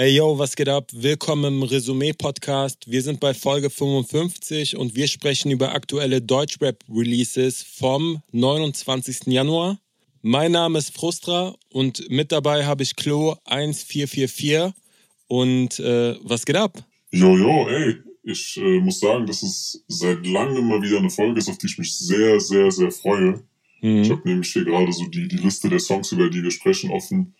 Hey yo, was geht ab? Willkommen im Resümee-Podcast. Wir sind bei Folge 55 und wir sprechen über aktuelle Deutschrap-Releases vom 29. Januar. Mein Name ist Frustra und mit dabei habe ich Klo 1444. Und äh, was geht ab? Jo, jo, ey, ich äh, muss sagen, dass es seit langem mal wieder eine Folge ist, auf die ich mich sehr, sehr, sehr freue. Mhm. Ich habe nämlich hier gerade so die, die Liste der Songs, über die wir sprechen, offen.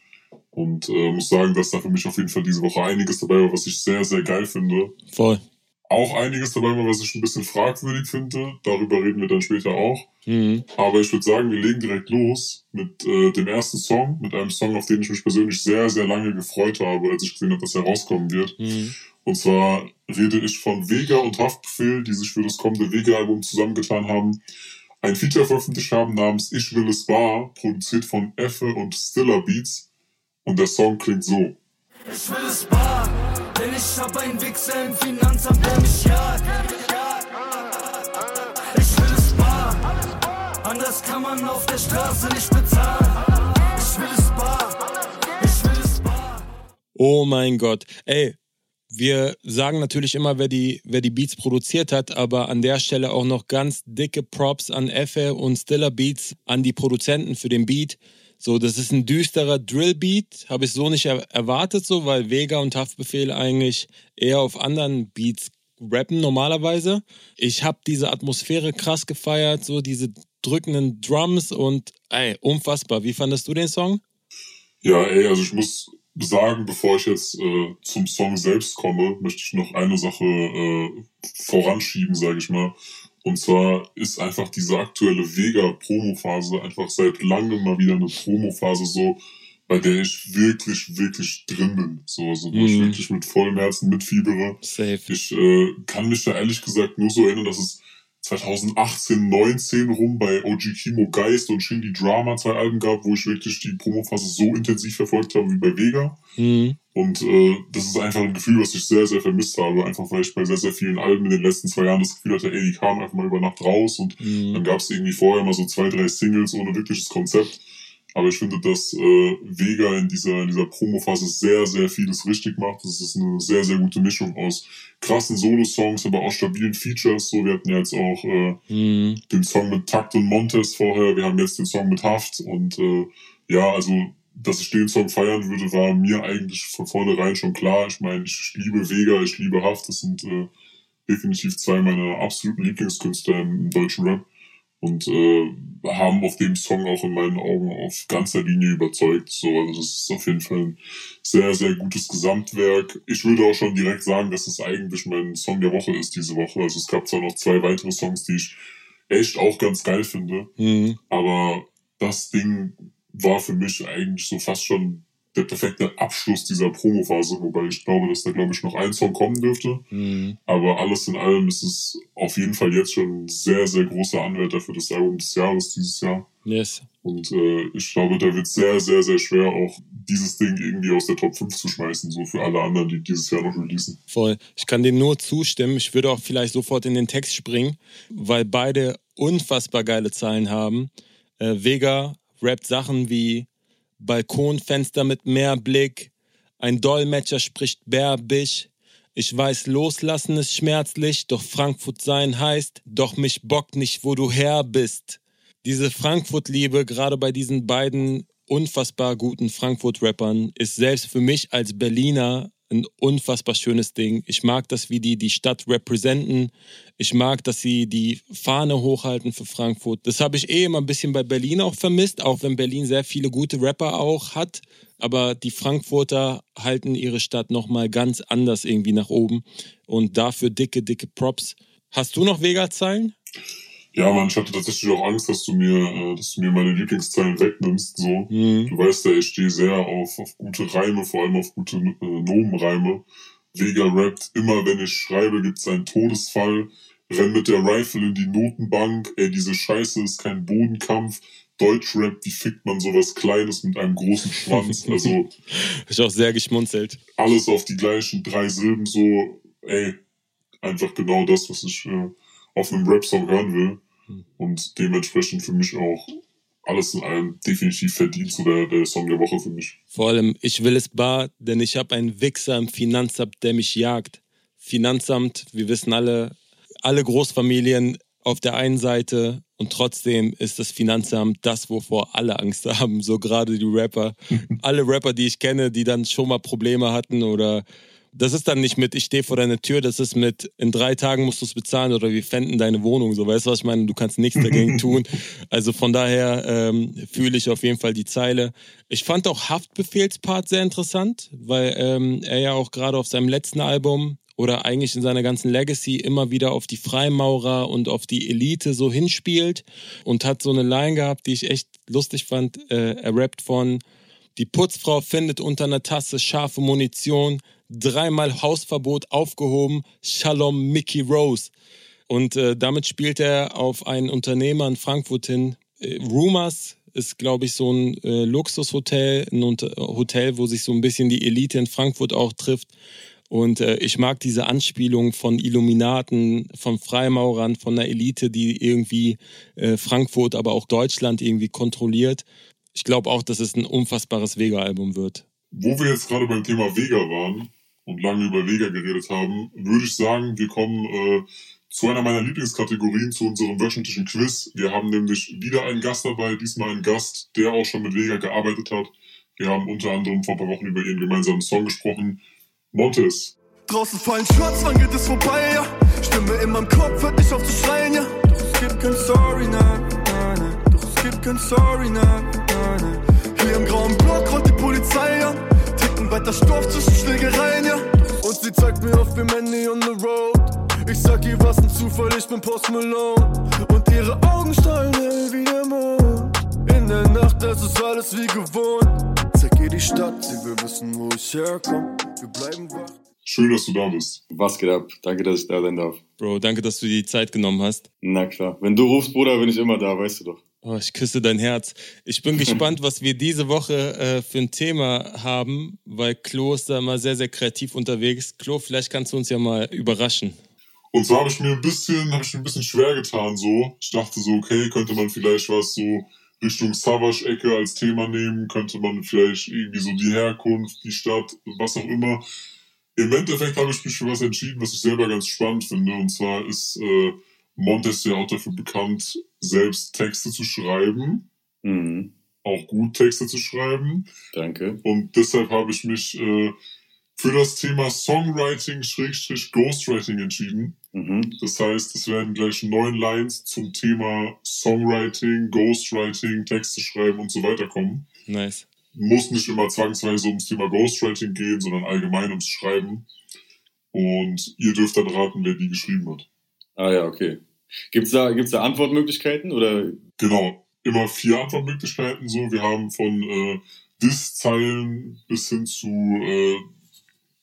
Und äh, muss sagen, dass da für mich auf jeden Fall diese Woche einiges dabei war, was ich sehr, sehr geil finde. Voll. Auch einiges dabei war, was ich ein bisschen fragwürdig finde. Darüber reden wir dann später auch. Mhm. Aber ich würde sagen, wir legen direkt los mit äh, dem ersten Song, mit einem Song, auf den ich mich persönlich sehr, sehr lange gefreut habe, als ich gesehen habe, dass er rauskommen wird. Mhm. Und zwar rede ich von Vega und Haftbefehl, die sich für das kommende Vega-Album zusammengetan haben. Ein Feature veröffentlicht haben namens Ich will es wahr, produziert von Effe und Stiller Beats. Und der Song klingt so. Ich will es bar, denn ich hab einen Wichser im Finanzamt, der mich jagt. Ich will es bar, anders kann man auf der Straße nicht bezahlen. Ich will es bar, ich will es bar. Oh mein Gott, ey, wir sagen natürlich immer, wer die, wer die Beats produziert hat, aber an der Stelle auch noch ganz dicke Props an Effe und Stiller Beats, an die Produzenten für den Beat. So, das ist ein düsterer Drillbeat, habe ich so nicht er erwartet, so, weil Vega und Haftbefehl eigentlich eher auf anderen Beats rappen normalerweise. Ich habe diese Atmosphäre krass gefeiert, so diese drückenden Drums und ey, unfassbar. Wie fandest du den Song? Ja, ey, also ich muss sagen, bevor ich jetzt äh, zum Song selbst komme, möchte ich noch eine Sache äh, voranschieben, sage ich mal. Und zwar ist einfach diese aktuelle Vega-Promo-Phase einfach seit langem mal wieder eine Promo-Phase so, bei der ich wirklich, wirklich drin bin. So, also wo mm. ich mhm. wirklich mit vollem Herzen mitfiebere. Safe. Ich äh, kann mich da ehrlich gesagt nur so erinnern, dass es 2018, 19 rum bei OG Kimo Geist und Shindy Drama zwei Alben gab, wo ich wirklich die Promophase so intensiv verfolgt habe wie bei Vega. Mhm. Und äh, das ist einfach ein Gefühl, was ich sehr, sehr vermisst habe. Einfach weil ich bei sehr, sehr vielen Alben in den letzten zwei Jahren das Gefühl hatte, ey, die kamen einfach mal über Nacht raus und mhm. dann gab es irgendwie vorher mal so zwei, drei Singles ohne wirkliches Konzept. Aber ich finde, dass äh, Vega in dieser, in dieser Promo-Phase sehr, sehr vieles richtig macht. Das ist eine sehr, sehr gute Mischung aus krassen Solo-Songs, aber auch stabilen Features. So, wir hatten ja jetzt auch äh, mhm. den Song mit Takt und Montes vorher. Wir haben jetzt den Song mit Haft. Und äh, ja, also, dass ich den Song feiern würde, war mir eigentlich von vornherein schon klar. Ich meine, ich liebe Vega, ich liebe Haft. Das sind äh, definitiv zwei meiner absoluten Lieblingskünstler im deutschen Rap und äh, haben auf dem Song auch in meinen Augen auf ganzer Linie überzeugt. So, also das ist auf jeden Fall ein sehr, sehr gutes Gesamtwerk. Ich würde auch schon direkt sagen, dass es eigentlich mein Song der Woche ist diese Woche. Also es gab zwar noch zwei weitere Songs, die ich echt auch ganz geil finde, mhm. aber das Ding war für mich eigentlich so fast schon der perfekte Abschluss dieser Promophase, wobei ich glaube, dass da, glaube ich, noch ein Song kommen dürfte. Mhm. Aber alles in allem ist es auf jeden Fall jetzt schon ein sehr, sehr großer Anwärter für das Album des Jahres dieses Jahr. Yes. Und äh, ich glaube, da wird sehr, sehr, sehr schwer, auch dieses Ding irgendwie aus der Top 5 zu schmeißen, so für alle anderen, die dieses Jahr noch releasen. Voll. Ich kann dem nur zustimmen. Ich würde auch vielleicht sofort in den Text springen, weil beide unfassbar geile Zahlen haben. Äh, Vega rappt Sachen wie Balkonfenster mit Meerblick, ein Dolmetscher spricht bärbisch. Ich weiß, loslassen ist schmerzlich, doch Frankfurt sein heißt, doch mich bockt nicht, wo du her bist. Diese Frankfurt-Liebe, gerade bei diesen beiden unfassbar guten Frankfurt-Rappern, ist selbst für mich als Berliner ein unfassbar schönes Ding. Ich mag das, wie die die Stadt repräsentieren. Ich mag, dass sie die Fahne hochhalten für Frankfurt. Das habe ich eh immer ein bisschen bei Berlin auch vermisst, auch wenn Berlin sehr viele gute Rapper auch hat. Aber die Frankfurter halten ihre Stadt nochmal ganz anders irgendwie nach oben. Und dafür dicke, dicke Props. Hast du noch Vega-Zeilen? Ja, man, ich hatte tatsächlich auch Angst, dass du mir, äh, dass du mir meine Lieblingszeilen wegnimmst. So, mhm. du weißt ja, ich stehe sehr auf, auf gute Reime, vor allem auf gute äh, Nomenreime. Vega rappt, immer wenn ich schreibe, gibt's einen Todesfall. Renn mit der Rifle in die Notenbank. Ey, diese Scheiße ist kein Bodenkampf. Deutschrap, wie fickt man sowas Kleines mit einem großen Schwanz? Also. ich auch sehr geschmunzelt. Alles auf die gleichen drei Silben, so, ey, einfach genau das, was ich äh, auf einem Rap-Song hören will. Hm. Und dementsprechend für mich auch alles in allem definitiv verdient zu der, der Song der Woche für mich. Vor allem, ich will es bar, denn ich habe einen Wichser im Finanzamt, der mich jagt. Finanzamt, wir wissen alle, alle Großfamilien auf der einen Seite und trotzdem ist das Finanzamt das, wovor alle Angst haben, so gerade die Rapper. alle Rapper, die ich kenne, die dann schon mal Probleme hatten oder das ist dann nicht mit, ich stehe vor deiner Tür, das ist mit, in drei Tagen musst du es bezahlen oder wir fänden deine Wohnung. So, weißt du, was ich meine? Du kannst nichts dagegen tun. Also von daher ähm, fühle ich auf jeden Fall die Zeile. Ich fand auch Haftbefehlspart sehr interessant, weil ähm, er ja auch gerade auf seinem letzten Album oder eigentlich in seiner ganzen Legacy immer wieder auf die Freimaurer und auf die Elite so hinspielt und hat so eine Line gehabt, die ich echt lustig fand. Äh, er rappt von die Putzfrau findet unter einer Tasse scharfe Munition, dreimal Hausverbot aufgehoben, Shalom Mickey Rose. Und äh, damit spielt er auf einen Unternehmer in Frankfurt hin. Äh, Rumors ist, glaube ich, so ein äh, Luxushotel, ein Hotel, wo sich so ein bisschen die Elite in Frankfurt auch trifft. Und äh, ich mag diese Anspielung von Illuminaten, von Freimaurern, von der Elite, die irgendwie äh, Frankfurt, aber auch Deutschland irgendwie kontrolliert. Ich glaube auch, dass es ein unfassbares Vega-Album wird. Wo wir jetzt gerade beim Thema Vega waren, und lange über Vega geredet haben, würde ich sagen, wir kommen äh, zu einer meiner Lieblingskategorien, zu unserem wöchentlichen Quiz. Wir haben nämlich wieder einen Gast dabei, diesmal einen Gast, der auch schon mit Vega gearbeitet hat. Wir haben unter anderem vor ein paar Wochen über ihren gemeinsamen Song gesprochen. Montes. Draußen fallen Shots, wann geht es vorbei, ja? Stimme in meinem Kopf, hört nicht auf zu schreien, ja? Doch es gibt kein Sorry, nein, nein, nein. Doch es gibt kein Sorry, nein, nein, nein. Hier im grauen Block rollt die Polizei, ja? Weiter Stoff zwischen Schlägereien, ja. Und sie zeigt mir auf wie Manny on the road. Ich sag ihr, was ein Zufall, ich bin Post Malone. Und ihre Augen strahlen hell wie der Mond. In der Nacht, das ist alles wie gewohnt. Zeig ihr die Stadt, sie will wissen, wo ich herkomme. Wir bleiben wach. Schön, dass du da bist. Was geht ab? Danke, dass ich da sein darf. Bro, danke, dass du dir die Zeit genommen hast. Na klar. Wenn du rufst, Bruder, bin ich immer da, weißt du doch. Oh, ich küsse dein Herz. Ich bin gespannt, was wir diese Woche äh, für ein Thema haben, weil Klo ist da immer sehr, sehr kreativ unterwegs. Klo, vielleicht kannst du uns ja mal überraschen. Und so habe ich mir ein bisschen, habe ich mir ein bisschen schwer getan, so. Ich dachte so, okay, könnte man vielleicht was so Richtung Savage-Ecke als Thema nehmen, könnte man vielleicht irgendwie so die Herkunft, die Stadt, was auch immer. Im Endeffekt habe ich mich für was entschieden, was ich selber ganz spannend finde. Und zwar ist äh, Montes ja auch dafür bekannt, selbst Texte zu schreiben. Mhm. Auch gut Texte zu schreiben. Danke. Und deshalb habe ich mich äh, für das Thema Songwriting Schrägstrich Ghostwriting entschieden. Mhm. Das heißt, es werden gleich neun Lines zum Thema Songwriting, Ghostwriting, Texte schreiben und so weiter kommen. Nice. Muss nicht immer zwangsweise ums Thema Ghostwriting gehen, sondern allgemein ums Schreiben. Und ihr dürft dann raten, wer die geschrieben hat. Ah ja, okay. Gibt's da, gibt's da Antwortmöglichkeiten oder? Genau, immer vier Antwortmöglichkeiten so. Wir haben von äh, Diss-Zeilen bis hin zu äh,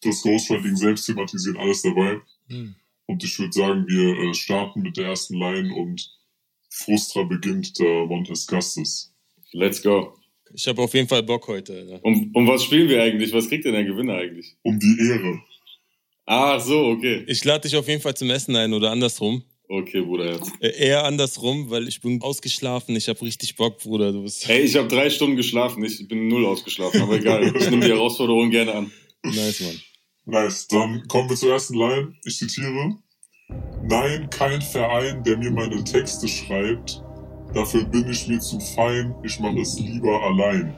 das Ghostwriting selbst thematisieren, alles dabei. Hm. Und ich würde sagen, wir äh, starten mit der ersten Line und Frustra beginnt der Montes Gastes. Let's go. Ich habe auf jeden Fall Bock heute. Um, um was spielen wir eigentlich? Was kriegt denn der Gewinner eigentlich? Um die Ehre. Ah, so, okay. Ich lade dich auf jeden Fall zum Essen ein oder andersrum. Okay, Bruder. Äh, eher andersrum, weil ich bin ausgeschlafen. Ich habe richtig Bock, Bruder. Du bist hey, ich habe drei Stunden geschlafen. Ich bin null ausgeschlafen, aber egal. Ich nehme die Herausforderung gerne an. Nice, Mann. Nice. Dann kommen wir zur ersten Line. Ich zitiere. Nein, kein Verein, der mir meine Texte schreibt. Dafür bin ich mir zu fein. Ich mache es lieber allein.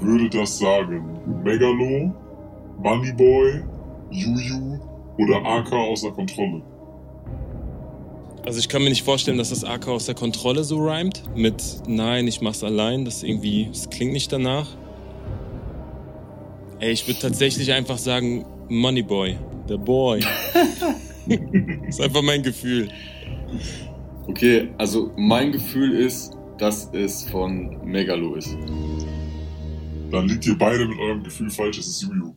Würde das sagen Megalo, Moneyboy, Juju oder AK außer Kontrolle? Also ich kann mir nicht vorstellen, dass das AK aus der Kontrolle so rhymt. Mit nein, ich mach's allein. Das irgendwie, das klingt nicht danach. Ey, ich würde tatsächlich einfach sagen Moneyboy. Der Boy. das ist einfach mein Gefühl. Okay, also mein Gefühl ist, dass es von Megalo ist. Dann liegt ihr beide mit eurem Gefühl falsch, es ist Juju.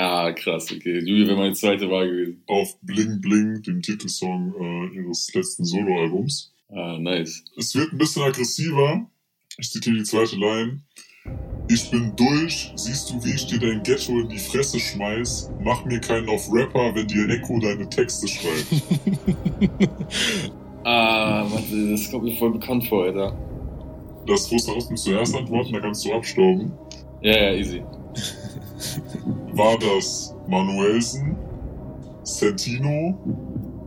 Ah, krass, okay. Julia wäre meine zweite Wahl gewesen. Auf Bling Bling, dem Titelsong äh, ihres letzten Soloalbums. Ah, nice. Es wird ein bisschen aggressiver. Ich zitiere die zweite Line. Ich bin durch, siehst du, wie ich dir dein Ghetto in die Fresse schmeiß? Mach mir keinen auf Rapper, wenn dir Echo deine Texte schreibt. ah, warte, das kommt mir voll bekannt vor, Alter. Das musst du zuerst antworten, dann kannst du abstauben. Ja, ja, easy. War das Manuelsen, Sentino,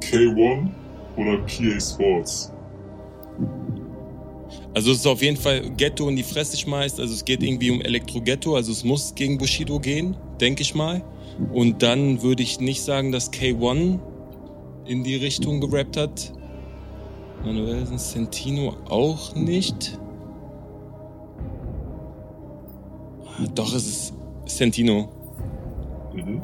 K1 oder PA Sports? Also es ist auf jeden Fall Ghetto in die Fresse schmeißt. Also es geht irgendwie um Elektro-Ghetto. Also es muss gegen Bushido gehen, denke ich mal. Und dann würde ich nicht sagen, dass K1 in die Richtung gerappt hat. Manuelsen Sentino auch nicht. Doch, es ist Sentino. Mhm.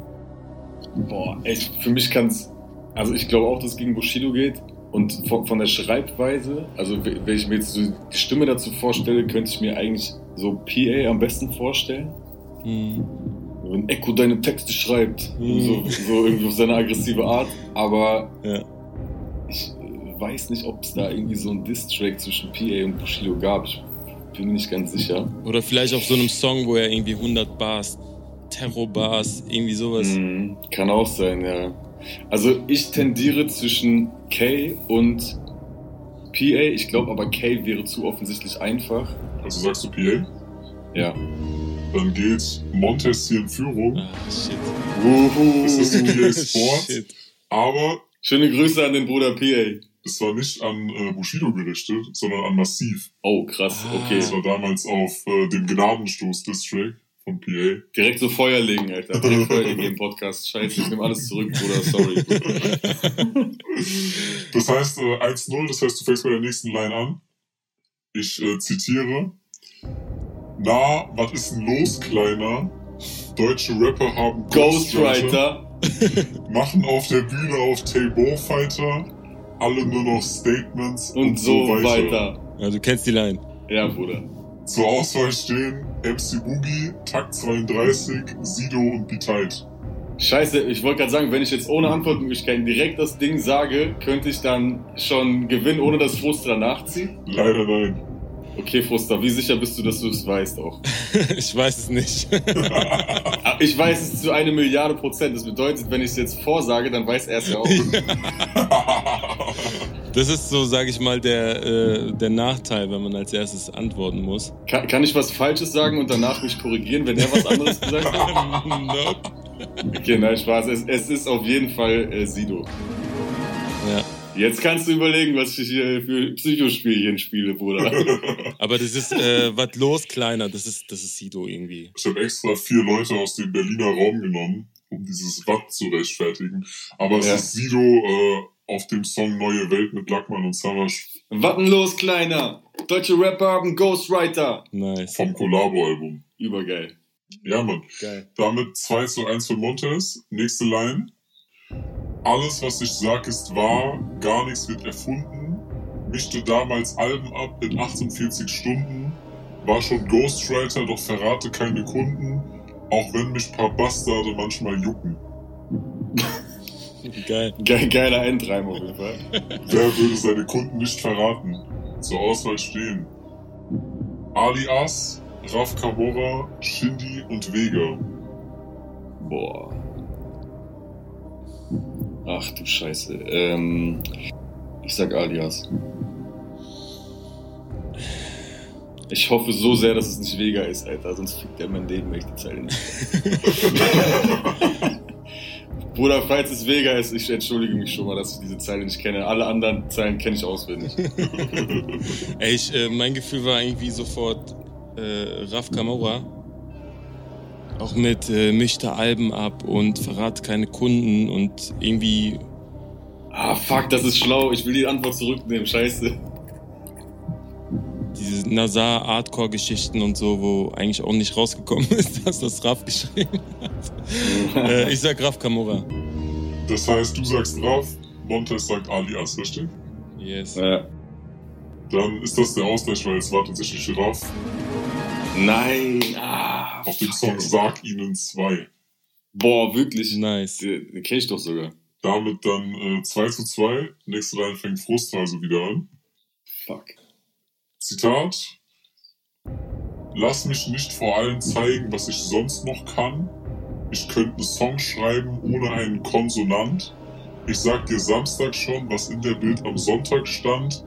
Boah, echt, für mich kann es. Also ich glaube auch, dass es gegen Bushido geht. Und von, von der Schreibweise, also wenn ich mir jetzt so die Stimme dazu vorstelle, könnte ich mir eigentlich so PA am besten vorstellen. Hm. Wenn Echo deine Texte schreibt, Mhm. so, so irgendwie auf seine aggressive Art. Aber Ja. ich äh, weiß nicht, ob es da irgendwie so einen Diss-Track zwischen PA und Bushido gab. Ich bin mir nicht ganz sicher. Oder vielleicht auf so einem Song, wo er irgendwie 100 Bars, Terror-Bars, irgendwie sowas. Mhm, kann auch sein, ja. Also ich tendiere zwischen K und PA. Ich glaube aber K wäre zu offensichtlich einfach. Also sagst du PA? Ja. Dann geht Montes hier in Führung. Ah, shit. Es ist PA Sports. shit. Aber Schöne Grüße an den Bruder PA. es war nicht an äh, Bushido gerichtet, sondern an Massiv. Oh, krass, okay. Das war damals auf äh, dem Gnadenstoß PA. Direkt so Feuer legen, Alter. Direkt Feuer legen im Podcast. Scheiße, ich nehme alles zurück, Bruder, sorry. Das heißt äh, 1-0, das heißt, du fängst bei der nächsten Line an. Ich äh, zitiere. Na, was ist denn los, Kleiner? Deutsche Rapper haben Ghostwriter. machen auf der Bühne auf Table Fighter alle nur noch Statements Und so weiter. Ja, du kennst die Line. Ja, Bruder. Zur Auswahl stehen MC Boogie, Takt 32, Sido und Beteid. Scheiße, ich wollte gerade sagen, wenn ich jetzt ohne Antwortmöglichkeiten direkt das Ding sage, könnte ich dann schon gewinnen, ohne dass Frust danach zieht? Leider nein. Okay, Fruster, wie sicher bist du, dass du es weißt auch? ich weiß es nicht. Ah, Ich weiß es zu eine Milliarde Prozent. Das bedeutet, wenn ich es jetzt vorsage, dann weiß er es ja auch. Das ist so, sage ich mal, der, äh, der Nachteil, wenn man als erstes antworten muss. Kann, kann ich was Falsches sagen und danach mich korrigieren, wenn er was anderes gesagt hat? nope. Okay, nein, Spaß. Es, es ist auf jeden Fall äh, Sido. Ja. Jetzt kannst du überlegen, was ich hier für Psychospielchen spiele, Bruder. Aber das ist, äh, was los, Kleiner? Das ist, das ist Sido irgendwie. Ich habe extra vier Leute aus dem Berliner Raum genommen, um dieses Watt zu rechtfertigen. Aber es Ja. ist Sido äh, auf dem Song Neue Welt mit Lackmann und Savage Watten los, Kleiner! Deutsche Rapper haben Ghostwriter! Nice. vom Collabo-Album. Übergeil. Ja, Mann. Geil. Damit 2 zu 1 für Montes. Nächste Line. Alles, was ich sag, ist wahr. Gar nichts wird erfunden. Mischte damals Alben ab in 48 Stunden. War schon Ghostwriter, doch verrate keine Kunden. Auch wenn mich paar Bastarde manchmal jucken. Geil. Ge geiler Endreim auf jeden Fall. Wer würde seine Kunden nicht verraten? Zur Auswahl stehen. Alias, Raf Kamora, Shindy und Vega. Boah. Ach du Scheiße. Ähm, ich sag Alias. Ich hoffe so sehr, dass es nicht Vega ist, Alter, sonst fickt er mein Leben, ich die Zeile nicht. Bruder, falls es Vega ist, ich entschuldige mich schon mal, dass ich diese Zeile nicht kenne. Alle anderen Zeilen kenne ich auswendig. Ey, ich, äh, mein Gefühl war irgendwie sofort äh, Raf Kamora. Auch mit äh, mischte Alben ab und verrat keine Kunden und irgendwie. Ah, fuck, das ist schlau. Ich will die Antwort zurücknehmen. Scheiße. Diese Nazar-Hardcore-Geschichten und so, wo eigentlich auch nicht rausgekommen ist, dass das Raf geschrieben hat. äh, ich sag Raf Kamora. Das heißt, du sagst Raf, Montes sagt Alias, richtig? Yes. Ja. Dann ist das der Ausgleich, weil es war tatsächlich Raf Nein. Ah, auf dem. Song Sag ihnen zwei. Boah, wirklich. Nice. Den, den kenne ich doch sogar. Damit dann äh, 2 zu 2. Nächste Line fängt Frust also wieder an. Fuck. Zitat. Lass mich nicht vor allen zeigen, was ich sonst noch kann. Ich könnte einen Song schreiben ohne einen Konsonant. Ich sag dir Samstag schon, was in der Bild am Sonntag stand.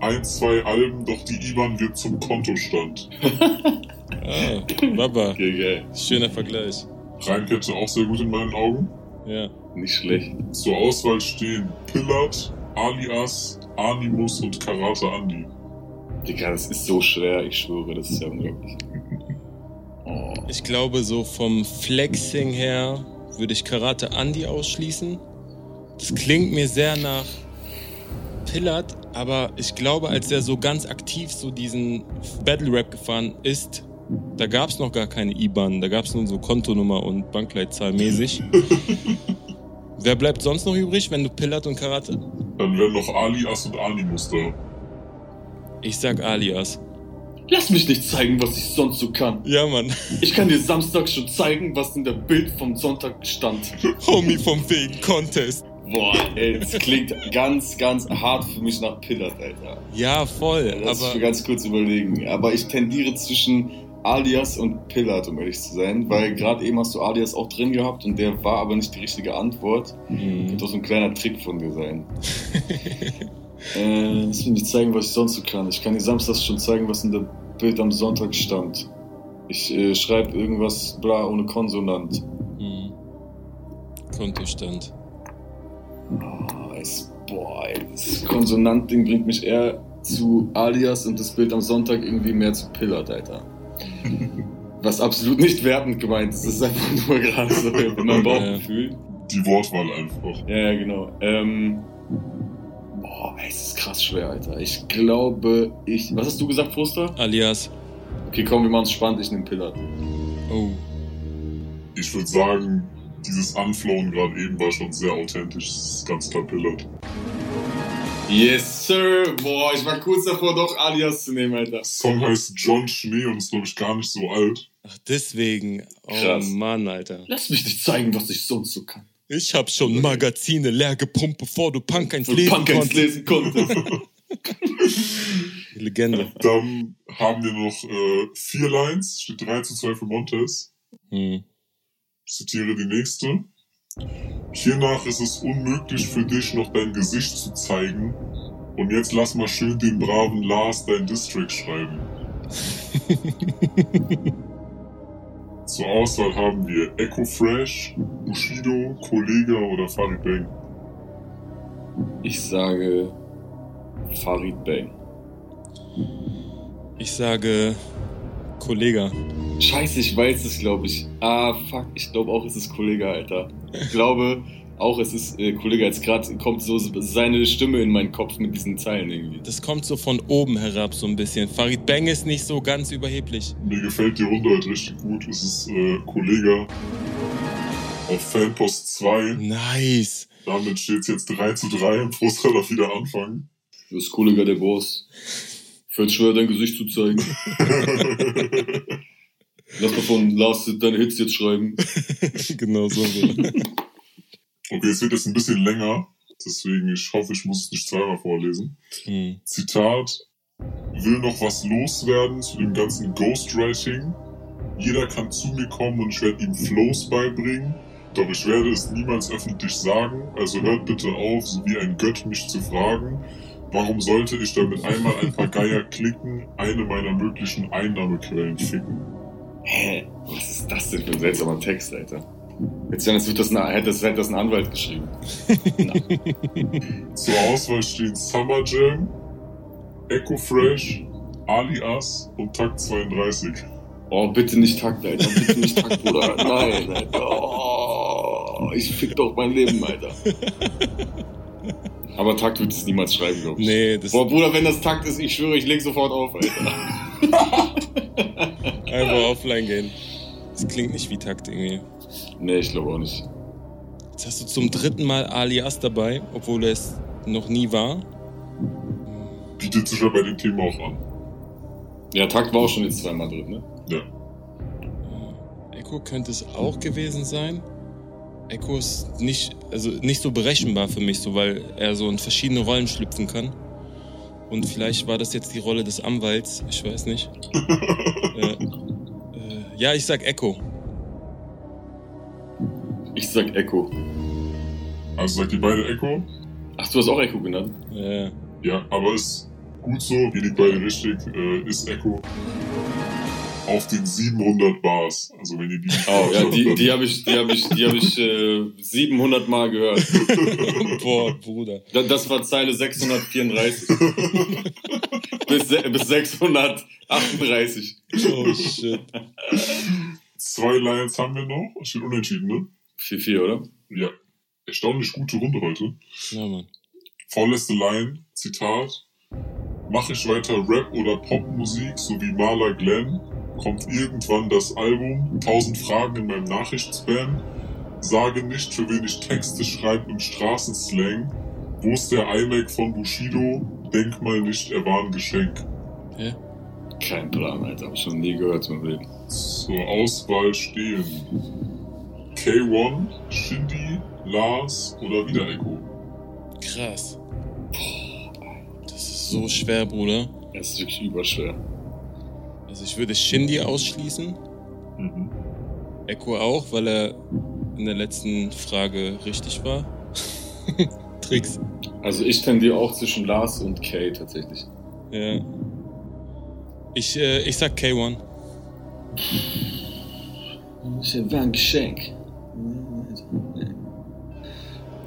ein, zwei Alben, doch die IBAN wird zum Kontostand. Ah, Baba. Okay. Schöner Vergleich. Reimkette auch sehr gut in meinen Augen. Ja. Nicht schlecht. Zur Auswahl stehen Pillard, Alias, Animus und Karate Andy. Digga, das ist so schwer, ich schwöre, das ist ja unglaublich. Oh. Ich glaube, so vom Flexing her würde ich Karate Andy ausschließen. Das klingt mir sehr nach Pillard, aber ich glaube, als er so ganz aktiv so diesen Battle Rap gefahren ist, da gab es noch gar keine IBAN, da gab es nur so Kontonummer und Bankleitzahl mäßig. Wer bleibt sonst noch übrig, wenn du Pillard und Karate? Dann wären noch Alias und Animus da. Ich sag Alias. Lass mich nicht zeigen, was ich sonst so kann. Ja, Mann. Ich kann dir Samstag schon zeigen, was in der Bild vom Sonntag stand. Homie vom wegen Contest. Boah, ey, das klingt ganz, ganz hart für mich nach Pillard, Alter. Ja, voll. Lass mich aber ganz kurz überlegen. Aber ich tendiere zwischen Alias und Pillard, um ehrlich zu sein, weil gerade eben hast du Alias auch drin gehabt und der war aber nicht die richtige Antwort. Hm. Könnte auch so ein kleiner Trick von dir sein. äh, lass mich nicht zeigen, was ich sonst so kann. Ich kann dir samstags schon zeigen, was in der Bild am Sonntag stand. Ich äh, schreibe irgendwas bla ohne Konsonant. Hm. Kontostand. Oh, es, boah, ey, das Konsonant-Ding bringt mich eher zu Alias und das Bild am Sonntag irgendwie mehr zu Pillard, Alter. Was absolut nicht wertend gemeint ist, das ist einfach nur gerade so in meinem Bauchgefühl. Die Wortwahl einfach. Ja, ja, genau. Ähm, boah, ey, es ist krass schwer, Alter. Ich glaube, ich. Was hast du gesagt, Fruster? Alias. Okay, komm, wir machen es spannend. Ich nehme Pillard. Oh. Ich würde sagen, dieses Anflowen gerade eben war schon sehr authentisch. Das ist ganz klar Pillard. Yes, sir. Boah, ich war kurz davor, doch Alias zu nehmen, Alter. Der Song heißt John Schnee und ist, glaube ich, gar nicht so alt. Ach, deswegen. Oh Krass. Mann, Alter. Lass mich nicht zeigen, was ich sonst so kann. Ich hab schon Magazine leer gepumpt, bevor du Punk eins Und lesen Punk konntest. lesen konnte. Legende. Dann haben wir noch äh, vier Lines. Steht 3 zu 2 für Montez. Hm. Ich zitiere die nächste. Hiernach ist es unmöglich für dich, noch dein Gesicht zu zeigen. Und jetzt lass mal schön den braven Lars dein District schreiben. Zur Auswahl haben wir Echo Fresh, Bushido, Kollega oder Farid Bang. Ich sage Farid Bang. Ich sage Kollega. Scheiße, ich weiß es, glaube ich. Ah, fuck, ich glaube auch, es ist Kollege, Alter. Ich glaube auch, es ist äh, Kollege. Jetzt gerade kommt so seine Stimme in meinen Kopf mit diesen Zeilen irgendwie. Das kommt so von oben herab so ein bisschen. Farid Bang ist nicht so ganz überheblich. Mir gefällt die Runde halt richtig gut. Es ist äh, Kollega auf Fanpost 2. Nice. Damit steht es jetzt 3 zu 3 und Frustra darf wieder anfangen. Du bist Kollege der Boss. Fällt schwer, dein Gesicht zu zeigen. Lass mal von Lars deine Hits jetzt schreiben. genau so. Okay, es wird jetzt ein bisschen länger. Deswegen, ich hoffe, ich muss es nicht zweimal vorlesen. Hm. Zitat. Will noch was loswerden zu dem ganzen Ghostwriting. Jeder kann zu mir kommen und ich werde ihm Flows beibringen. Doch ich werde es niemals öffentlich sagen. Also hört bitte auf, so wie ein Gött mich zu fragen. Warum sollte ich damit einmal ein paar Geier klicken, eine meiner möglichen Einnahmequellen ficken? Hä? Was ist das denn für ein seltsamer Text, Alter? Jetzt wird das ein, hätte das, hätte das ein Anwalt geschrieben. Zur Auswahl stehen Summer Jam, Echo Fresh, Alias und Takt 32. Oh, bitte nicht Takt, Alter. Bitte nicht Takt, Bruder. Nein, Alter. Oh, ich fick doch mein Leben, Alter. Aber Takt wird es niemals schreiben, glaube ich. Nee, das Boah, Bruder, wenn das Takt ist, ich schwöre, ich leg sofort auf, Alter. einfach offline gehen. Das klingt nicht wie Takt irgendwie. Nee, ich glaube auch nicht. Jetzt hast du zum dritten Mal Alias dabei, obwohl es noch nie war. Bietet sich ja bei dem Thema auch an. Ja, Takt war auch schon jetzt zweimal drin, ne? Ja. Echo könnte es auch gewesen sein. Echo ist nicht, also nicht so berechenbar für mich, so weil er so in verschiedene Rollen schlüpfen kann. Und vielleicht war das jetzt die Rolle des Anwalts, ich weiß nicht. äh, äh, ja, ich sag Echo. Ich sag Echo. Also sagt ihr beide Echo? Ach, du hast auch Echo genannt? Äh, Ja, aber es Gut so, ihr liegt beide richtig, äh, ist Echo auf den 700 Bars. Also wenn ihr die Oh, ja, die, die habe ich, die hab ich, die hab ich äh, 700 Mal gehört. Boah, Bruder. Da- Das war Zeile 634. bis, bis 638. Oh shit. Zwei Lions haben wir noch. Steht unentschieden, ne? 4-4, oder? Ja. Erstaunlich gute Runde heute. Ja, Mann. Vorletzte Line, Zitat. Mache ich weiter Rap oder Popmusik, so wie Marla Glenn, kommt irgendwann das Album, tausend Fragen in meinem Nachrichtspam, sage nicht, für wen ich Texte schreibe im Straßenslang, wo ist der iMac von Bushido, denk mal nicht, er war ein Geschenk. Hä? Kein Plan, Alter. Hab ich schon nie gehört zum Leben. Zur Auswahl stehen K1, Shindy, Lars oder wieder Echo. Krass. Das ist so schwer, Bruder. Das ist wirklich überschwer. Also ich würde Shindy ausschließen. Mhm. Echo auch, weil er in der letzten Frage richtig war. Tricks. Also ich tendiere auch zwischen Lars und Kay tatsächlich. Ja. Ich, äh, ich sag K1. Das war ein Geschenk.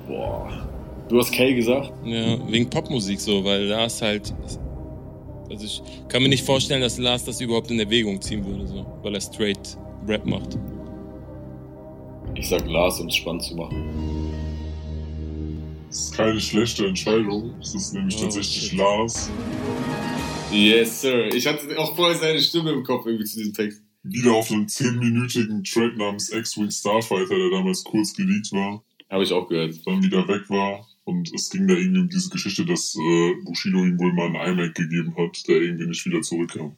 Boah. Du hast Kay gesagt? Ja, wegen Popmusik so, weil Lars halt. Also ich kann mir nicht vorstellen, dass Lars das überhaupt in Erwägung ziehen würde, so, weil er straight Rap macht. Ich sag Lars, um es spannend zu machen. Das ist keine schlechte Entscheidung. Es ist nämlich Oh, tatsächlich shit. Lars. Yes, sir. Ich hatte auch vorher seine Stimme im Kopf irgendwie zu diesem Text. Wieder auf einem 10-minütigen Track namens X-Wing Starfighter, der damals kurz geleakt war, Habe ich auch gehört. dann wieder weg war. Und es ging da irgendwie um diese Geschichte, dass äh, Bushido ihm wohl mal einen iMac gegeben hat, der irgendwie nicht wieder zurückkam.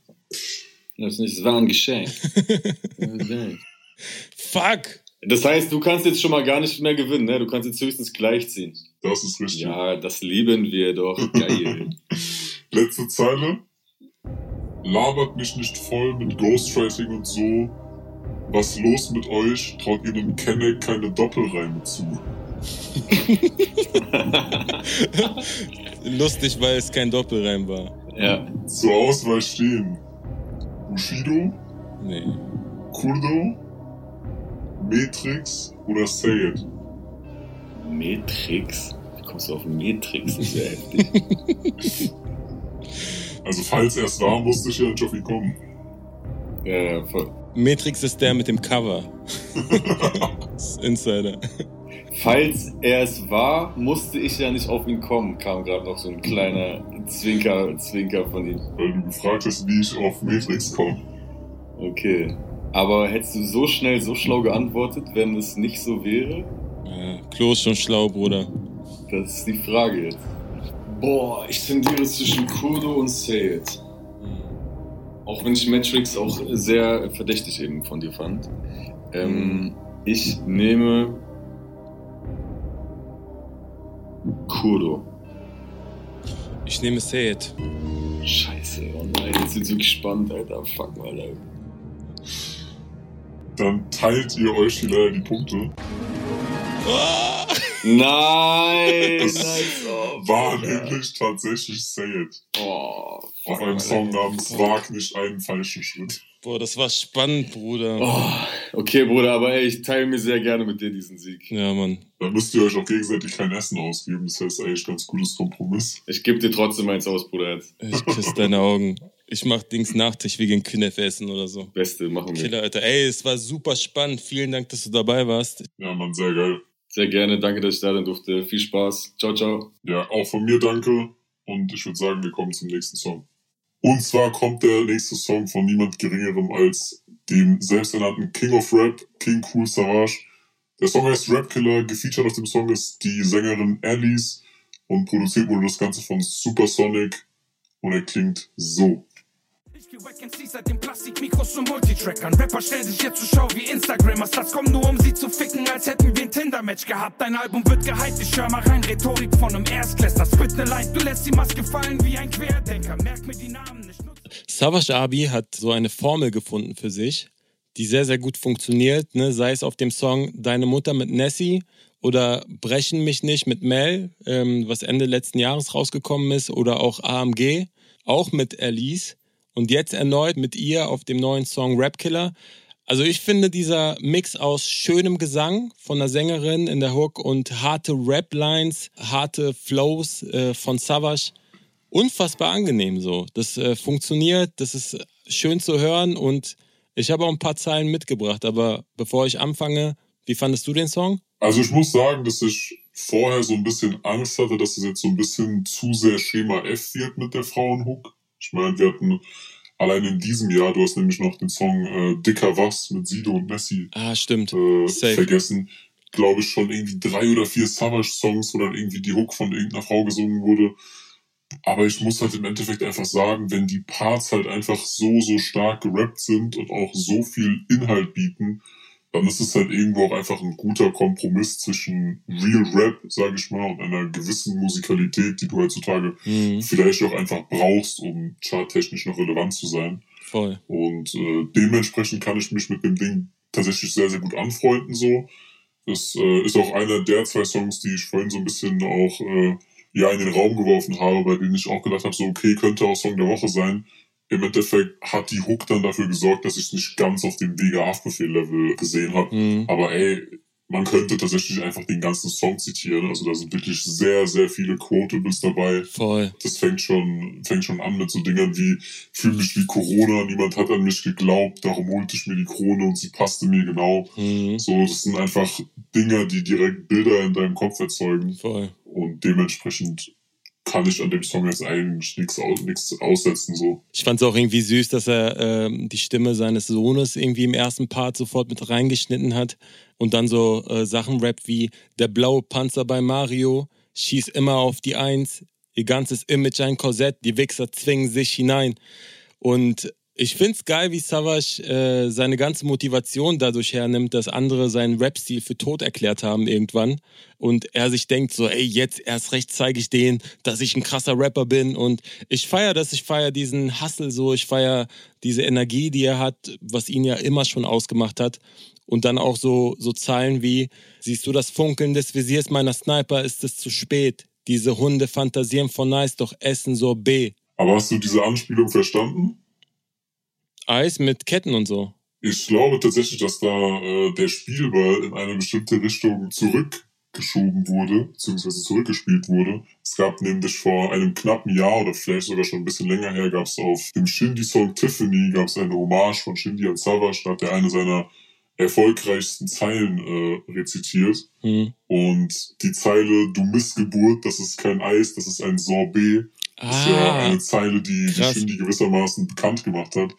Das ist nicht, es war ein Geschenk. Fuck! das heißt, du kannst jetzt schon mal gar nicht mehr gewinnen, ne? Du kannst jetzt höchstens gleichziehen. Das ist richtig. Ja, das lieben wir doch. Geil. Letzte Zeile. Labert mich nicht voll mit Ghostwriting und so. Was los mit euch? Traut ihr dem Kenneck keine Doppelreime zu? Lustig, weil es kein Doppelreim war. ja. Zur Auswahl stehen Bushido, Nee. Kurdo, Matrix oder Say It. Matrix? Wie kommst du auf Matrix? Das ist ja heftig. Also falls er es war, musste ich ja nicht auf ihn kommen. ja, ja, voll. Matrix ist der mit dem Cover. das ist Insider. Falls er es war, musste ich ja nicht auf ihn kommen, kam gerade noch so ein kleiner Zwinker, Zwinker von ihm. Weil du gefragt hast, wie ich auf Matrix komme. Okay. Aber hättest du so schnell, so schlau geantwortet, wenn es nicht so wäre? Ja, Klo ist schon schlau, Bruder. Das ist die Frage jetzt. Boah, ich tendiere zwischen Kurdo und Say It. Auch wenn ich Matrix auch sehr verdächtig eben von dir fand. Ähm, ich nehme Kurdo. Ich nehme It. Scheiße, oh nein, jetzt wird's wirklich spannend, Alter. Fuck mal, Alter. Dann teilt ihr euch hier leider die Punkte. Nein! Das nice, War Alter. nämlich tatsächlich Say It. Oh, Auf einem. Song namens Wag nicht einen falschen Schritt. Boah, das war spannend, Bruder. Oh, okay, Bruder, aber ey, ich teile mir sehr gerne mit dir diesen Sieg. Ja, Mann. Da müsst ihr euch auch gegenseitig kein Essen ausgeben. Das heißt eigentlich ganz gutes Kompromiss. Ich gebe dir trotzdem eins aus, Bruder. Jetzt. Ich küsse deine Augen. Ich mach Dings Nachtisch, wir gehen Künefe essen oder so. Beste machen wir. Killer, Alter. Ey, es war super spannend. Vielen Dank, dass du dabei warst. Ja, Mann, sehr geil. Sehr gerne, danke, dass ich da sein durfte. Viel Spaß. Ciao, ciao. Ja, auch von mir danke. Und ich würde sagen, wir kommen zum nächsten Song. Und zwar kommt der nächste Song von niemand Geringerem als dem selbsternannten King of Rap, King Cool Savage. Der Song heißt Rap Killer. Gefeatured auf dem Song ist die Sängerin Alice. Und produziert wurde das Ganze von Supersonic. Und er klingt so. Ich wack MC seit dem Plastikmikros zum Multitrackern. Rapper stellen sich jetzt zur Schau wie Instagrammers. Das kommt nur um sie zu ficken, als hätten wir ein Tinder-Match gehabt. Dein Album wird gehypt, ich hör mal rein. Rhetorik von einem Erstklässler. Spit ne Line, du lässt die Maske fallen wie ein Querdenker. Merk mir die Namen nicht. Savage Abi hat so eine Formel gefunden für sich, die sehr, sehr gut funktioniert. Ne? Sei es auf dem Song Deine Mutter mit Nessie oder Brechen mich nicht mit Mel, ähm, was Ende letzten Jahres rausgekommen ist, oder auch AMG auch mit Alice und jetzt erneut mit ihr auf dem neuen Song Rap Killer. Also ich finde dieser Mix aus schönem Gesang von der Sängerin in der Hook und harte Rap-Lines, harte Flows äh, von Savage unfassbar angenehm so. Das äh, funktioniert, das ist schön zu hören und ich habe auch ein paar Zeilen mitgebracht, aber bevor ich anfange, wie fandest du den Song? Also ich muss sagen, dass ich vorher so ein bisschen Angst hatte, dass es jetzt so ein bisschen zu sehr Schema F wird mit der Frauenhook. Ich meine, wir hatten allein in diesem Jahr, du hast nämlich noch den Song äh, Dicker Was mit Sido und Messi ah, stimmt. Äh, vergessen. Glaube ich schon irgendwie drei oder vier Savage-Songs, wo dann irgendwie die Hook von irgendeiner Frau gesungen wurde. Aber ich muss halt im Endeffekt einfach sagen, wenn die Parts halt einfach so, so stark gerappt sind und auch so viel Inhalt bieten, dann ist es halt irgendwo auch einfach ein guter Kompromiss zwischen Real Rap, sage ich mal, und einer gewissen Musikalität, die du heutzutage mhm. vielleicht auch einfach brauchst, um charttechnisch noch relevant zu sein. Voll. Und äh, dementsprechend kann ich mich mit dem Ding tatsächlich sehr, sehr gut anfreunden so. Das äh, ist auch einer der zwei Songs, die ich vorhin so ein bisschen auch äh, ja in den Raum geworfen habe, bei denen ich auch gedacht habe, so okay, könnte auch Song der Woche sein im Endeffekt hat die Hook dann dafür gesorgt, dass ich es nicht ganz auf dem Wege Haftbefehl-Level gesehen habe. Mhm. Aber ey, man könnte tatsächlich einfach den ganzen Song zitieren. Also da sind wirklich sehr, sehr viele Quotables dabei. Voll. Das fängt schon, fängt schon an mit so Dingern wie, fühle mich wie Corona, niemand hat an mich geglaubt, darum holte ich mir die Krone und sie passte mir genau. Mhm. So, das sind einfach Dinger, die direkt Bilder in deinem Kopf erzeugen. Voll. Und dementsprechend kann ich an dem Song jetzt eigentlich nichts nichts aussetzen. So. Ich fand es auch irgendwie süß, dass er äh, die Stimme seines Sohnes irgendwie im ersten Part sofort mit reingeschnitten hat und dann so äh, Sachen rappt wie der blaue Panzer bei Mario, schieß immer auf die Eins, ihr ganzes Image ein Korsett, die Wichser zwingen sich hinein. Und ich find's geil, wie Savage äh, seine ganze Motivation dadurch hernimmt, dass andere seinen Rap-Stil für tot erklärt haben irgendwann. Und er sich denkt so, ey, jetzt erst recht zeige ich denen, dass ich ein krasser Rapper bin. Und ich feiere das, ich feiere diesen Hustle so, ich feiere diese Energie, die er hat, was ihn ja immer schon ausgemacht hat. Und dann auch so, so Zeilen wie, siehst du das Funkeln des Visiers meiner Sniper, ist es zu spät. Diese Hunde fantasieren von nice, doch essen so B. Aber hast du diese Anspielung verstanden? Eis mit Ketten und so. Ich glaube tatsächlich, dass da äh, der Spielball in eine bestimmte Richtung zurückgeschoben wurde, beziehungsweise zurückgespielt wurde. Es gab nämlich vor einem knappen Jahr oder vielleicht sogar schon ein bisschen länger her, gab es auf dem Shindy-Song Tiffany gab es eine Hommage von Shindy an Savage, da hat er eine seiner erfolgreichsten Zeilen äh, rezitiert. Mhm. Und die Zeile, du Missgeburt, das ist kein Eis, das ist ein Sorbet, ah, ist ja ah. eine Zeile, die, die Shindy gewissermaßen bekannt gemacht hat.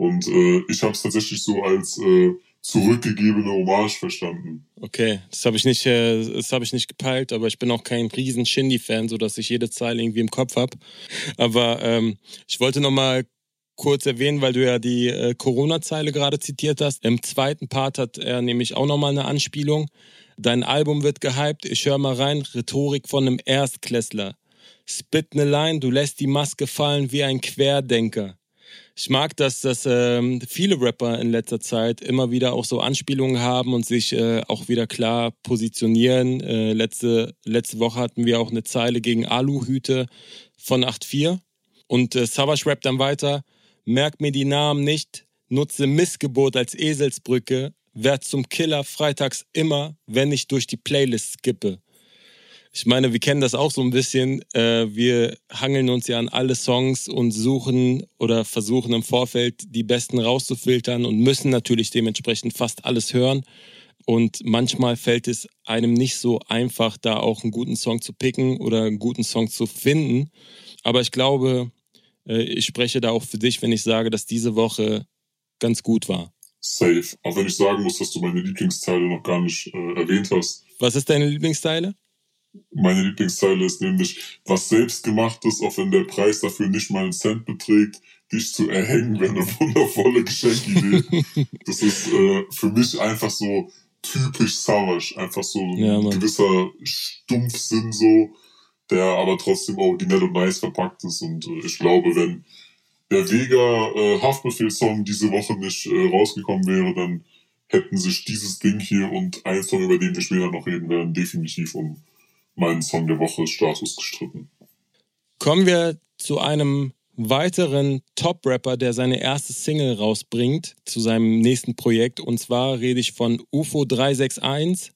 Und äh, ich habe es tatsächlich so als äh, zurückgegebene Hommage verstanden. Okay, das habe ich nicht, äh, das habe ich nicht gepeilt, aber ich bin auch kein riesen Shindy-Fan, so dass ich jede Zeile irgendwie im Kopf habe. Aber ähm, ich wollte noch mal kurz erwähnen, weil du ja die äh, Corona-Zeile gerade zitiert hast. Im zweiten Part hat er nämlich auch noch mal eine Anspielung. Dein Album wird gehypt, ich höre mal rein, Rhetorik von einem Erstklässler. Spit ne Line, du lässt die Maske fallen wie ein Querdenker. Ich mag das, dass ähm, viele Rapper in letzter Zeit immer wieder auch so Anspielungen haben und sich äh, auch wieder klar positionieren. Äh, letzte, letzte Woche hatten wir auch eine Zeile gegen Aluhüte von 8.4. Und äh, Savage rappt dann weiter, merk mir die Namen nicht, nutze Missgebot als Eselsbrücke, werd zum Killer freitags immer, wenn ich durch die Playlist skippe. Ich meine, wir kennen das auch so ein bisschen. Äh, wir hangeln uns ja an alle Songs und suchen oder versuchen im Vorfeld die besten rauszufiltern und müssen natürlich dementsprechend fast alles hören. Und manchmal fällt es einem nicht so einfach, da auch einen guten Song zu picken oder einen guten Song zu finden. Aber ich glaube, äh, ich spreche da auch für dich, wenn ich sage, dass diese Woche ganz gut war. Safe. Auch wenn ich sagen muss, dass du meine Lieblingsteile noch gar nicht äh, erwähnt hast. Was ist deine Lieblingsteile? Meine Lieblingszeile ist nämlich, was selbstgemachtes, auch wenn der Preis dafür nicht mal einen Cent beträgt, dich zu erhängen, wäre eine wundervolle Geschenkidee. das ist äh, für mich einfach so typisch Savage, einfach so ein ja, gewisser Stumpfsinn so, der aber trotzdem originell und nice verpackt ist. Und äh, ich glaube, wenn der Vega äh, Haftbefehl-Song diese Woche nicht äh, rausgekommen wäre, dann hätten sich dieses Ding hier und ein Song, über den wir später noch reden werden, definitiv um meinen Song der Woche Status gestritten. Kommen wir zu einem weiteren Top-Rapper, der seine erste Single rausbringt zu seinem nächsten Projekt. Und zwar rede ich von UFO 361.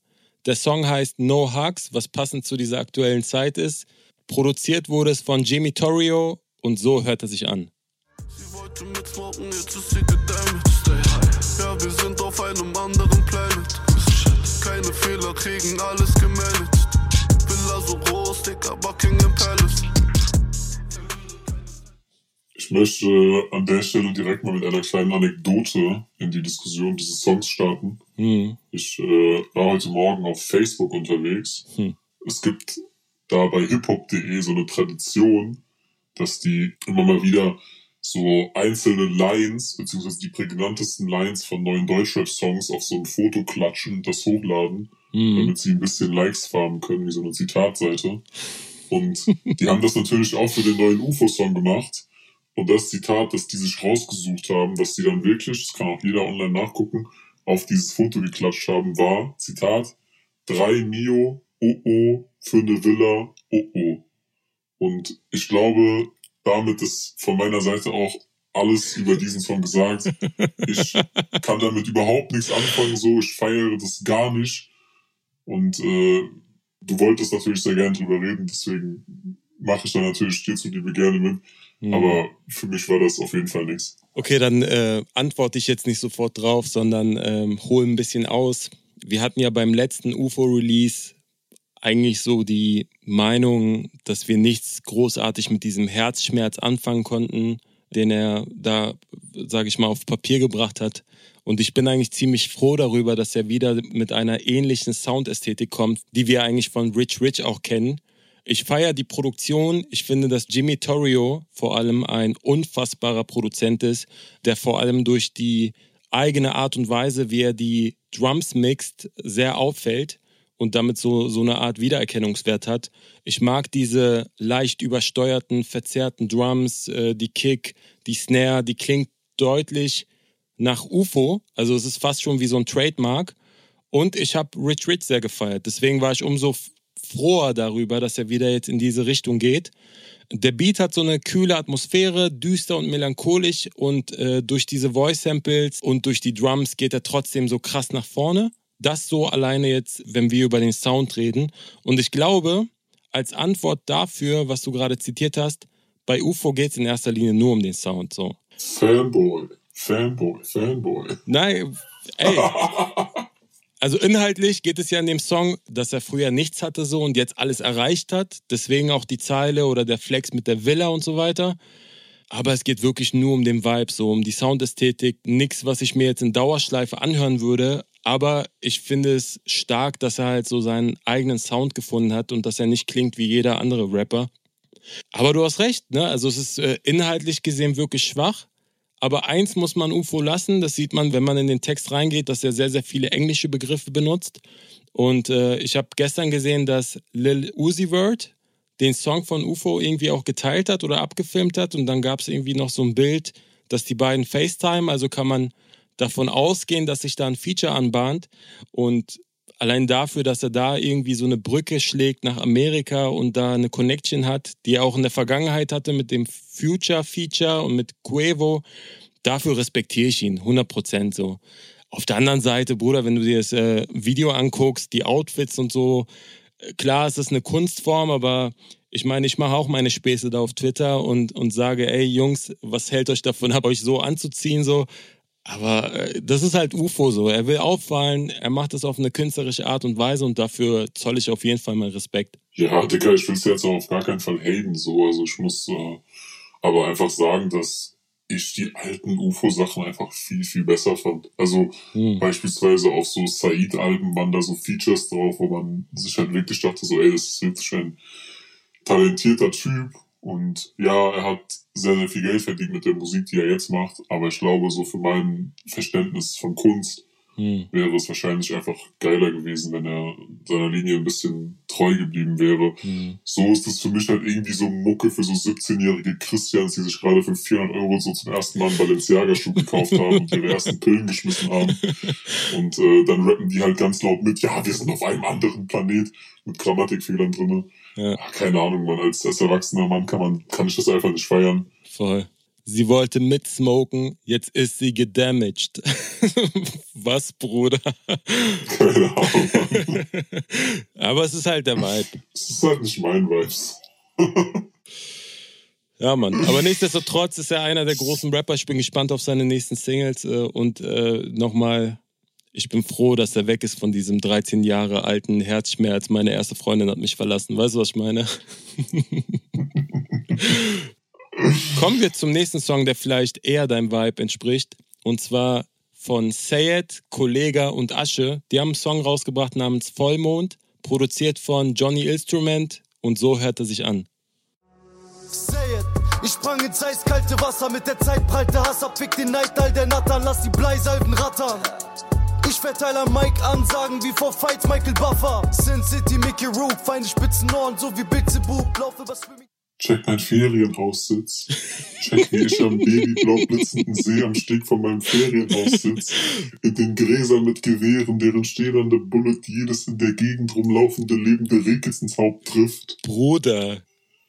Der Song heißt No Hugs, was passend zu dieser aktuellen Zeit ist. Produziert wurde es von Jimmy Torrio und so hört er sich an. Sie wollte mitsmoken, jetzt ist sie möchte an der Stelle direkt mal mit einer kleinen Anekdote in die Diskussion dieses Songs starten. Hm. Ich äh, war heute Morgen auf Facebook unterwegs. Hm. Es gibt da bei hiphop.de so eine Tradition, dass die immer mal wieder so einzelne Lines, beziehungsweise die prägnantesten Lines von neuen Deutschrap-Songs auf so ein Foto klatschen und das hochladen, Hm. damit sie ein bisschen Likes farmen können, wie so eine Zitatseite. Und die haben das natürlich auch für den neuen UFO-Song gemacht. Und das Zitat, das die sich rausgesucht haben, was die dann wirklich, das kann auch jeder online nachgucken, auf dieses Foto geklatscht haben, war, Zitat, drei Mio, oh oh, für eine Villa, oh oh. Und ich glaube, damit ist von meiner Seite auch alles über diesen Song gesagt. Ich kann damit überhaupt nichts anfangen, so, ich feiere das gar nicht. Und äh, du wolltest natürlich sehr gerne drüber reden, deswegen mache ich da natürlich dir zuliebe gerne mit. Hm. Aber für mich war das auf jeden Fall nichts. Okay, dann äh, antworte ich jetzt nicht sofort drauf, sondern ähm, hole ein bisschen aus. Wir hatten ja beim letzten UFO-Release eigentlich so die Meinung, dass wir nichts großartig mit diesem Herzschmerz anfangen konnten, den er da, sage ich mal, auf Papier gebracht hat. Und ich bin eigentlich ziemlich froh darüber, dass er wieder mit einer ähnlichen Soundästhetik kommt, die wir eigentlich von Rich Rich auch kennen. Ich feiere die Produktion. Ich finde, dass Jimmy Torrio vor allem ein unfassbarer Produzent ist, der vor allem durch die eigene Art und Weise, wie er die Drums mixt, sehr auffällt und damit so, so eine Art Wiedererkennungswert hat. Ich mag diese leicht übersteuerten, verzerrten Drums, äh, die Kick, die Snare, die klingt deutlich nach UFO. Also es ist fast schon wie so ein Trademark. Und ich habe Rich Rich sehr gefeiert. Deswegen war ich umso froher darüber, dass er wieder jetzt in diese Richtung geht. Der Beat hat so eine kühle Atmosphäre, düster und melancholisch und äh, durch diese Voice-Samples und durch die Drums geht er trotzdem so krass nach vorne. Das so alleine jetzt, wenn wir über den Sound reden. Und ich glaube, als Antwort dafür, was du gerade zitiert hast, bei UFO geht es in erster Linie nur um den Sound. So. Fanboy, Fanboy, Fanboy. Nein, ey. Also inhaltlich geht es ja in dem Song, dass er früher nichts hatte so und jetzt alles erreicht hat. Deswegen auch die Zeile oder der Flex mit der Villa und so weiter. Aber es geht wirklich nur um den Vibe, so um die Soundästhetik. Nichts, was ich mir jetzt in Dauerschleife anhören würde. Aber ich finde es stark, dass er halt so seinen eigenen Sound gefunden hat und dass er nicht klingt wie jeder andere Rapper. Aber du hast recht, ne? Also es ist äh, inhaltlich gesehen wirklich schwach. Aber eins muss man UFO lassen, das sieht man, wenn man in den Text reingeht, dass er sehr, sehr viele englische Begriffe benutzt. Und äh, ich habe gestern gesehen, dass Lil Uzi Vert den Song von UFO irgendwie auch geteilt hat oder abgefilmt hat. Und dann gab es irgendwie noch so ein Bild, dass die beiden FaceTime, also kann man davon ausgehen, dass sich da ein Feature anbahnt. Und allein dafür, dass er da irgendwie so eine Brücke schlägt nach Amerika und da eine Connection hat, die er auch in der Vergangenheit hatte mit dem Future-Feature und mit Quavo, dafür respektiere ich ihn, 100 Prozent so. Auf der anderen Seite, Bruder, wenn du dir das äh, Video anguckst, die Outfits und so, äh, klar, es ist eine Kunstform, aber ich meine, ich mache auch meine Späße da auf Twitter und, und sage, ey Jungs, was hält euch davon ab, euch so anzuziehen, so. Aber äh, das ist halt UFO so. Er will auffallen, er macht das auf eine künstlerische Art und Weise und dafür zoll ich auf jeden Fall mal Respekt. Ja, Digga, ich will es jetzt auch auf gar keinen Fall haten, so. Also ich muss äh, aber einfach sagen, dass ich die alten UFO-Sachen einfach viel, viel besser fand. Also Hm. beispielsweise auf so Said-Alben waren da so Features drauf, wo man sich halt wirklich dachte, so, ey, das ist wirklich ein talentierter Typ. Und ja, er hat sehr, sehr viel Geld verdient mit der Musik, die er jetzt macht. Aber ich glaube, so für mein Verständnis von Kunst Hm. wäre es wahrscheinlich einfach geiler gewesen, wenn er seiner Linie ein bisschen treu geblieben wäre. Hm. So ist es für mich halt irgendwie so Mucke für so 17-jährige Christians, die sich gerade für 400 Euro so zum ersten Mal einen Balenciaga-Schuh gekauft haben und ihre ersten Pillen geschmissen haben. Und äh, dann rappen die halt ganz laut mit, ja, wir sind auf einem anderen Planet mit Grammatikfehlern drinne. Ja. Ach, keine Ahnung, man, als, als erwachsener Mann kann man, kann ich das einfach nicht feiern. Voll. Sie wollte mitsmoken, jetzt ist sie gedamaged. Was, Bruder? Keine Ahnung. Aber es ist halt der Vibe. Das ist halt nicht mein Vibes. Ja, Mann. Aber nichtsdestotrotz ist er einer der großen Rapper. Ich bin gespannt auf seine nächsten Singles. Äh, und äh, nochmal, ich bin froh, dass er weg ist von diesem 13 Jahre alten Herzschmerz. Meine erste Freundin hat mich verlassen. Weißt du, was ich meine? Kommen wir zum nächsten Song, der vielleicht eher deinem Vibe entspricht. Und zwar von Sayed, Kollega und Asche. Die haben einen Song rausgebracht namens Vollmond, produziert von Johnny Instrument. Und so hört er sich an. Say it. Ich sprang ins eiskalte Wasser, mit der Zeit prallte Hass ab, fick den Neid all der Nattern, lass die Bleisalben rattern. Ich verteile am Mike Ansagen wie vor Fights Michael Buffer. Sin City, Mickey Rook, feine spitzen Ohren, so wie Bilzebub, lauf über Swimming. Check mein Ferienhaussitz. Check, wie ich am babyblau blitzenden See am Steg von meinem Ferienhaus sitz. In den Gräsern mit Gewehren, deren stählernde Bullet jedes in der Gegend rumlaufende lebende Rehkitz ins Haupt trifft. Bruder,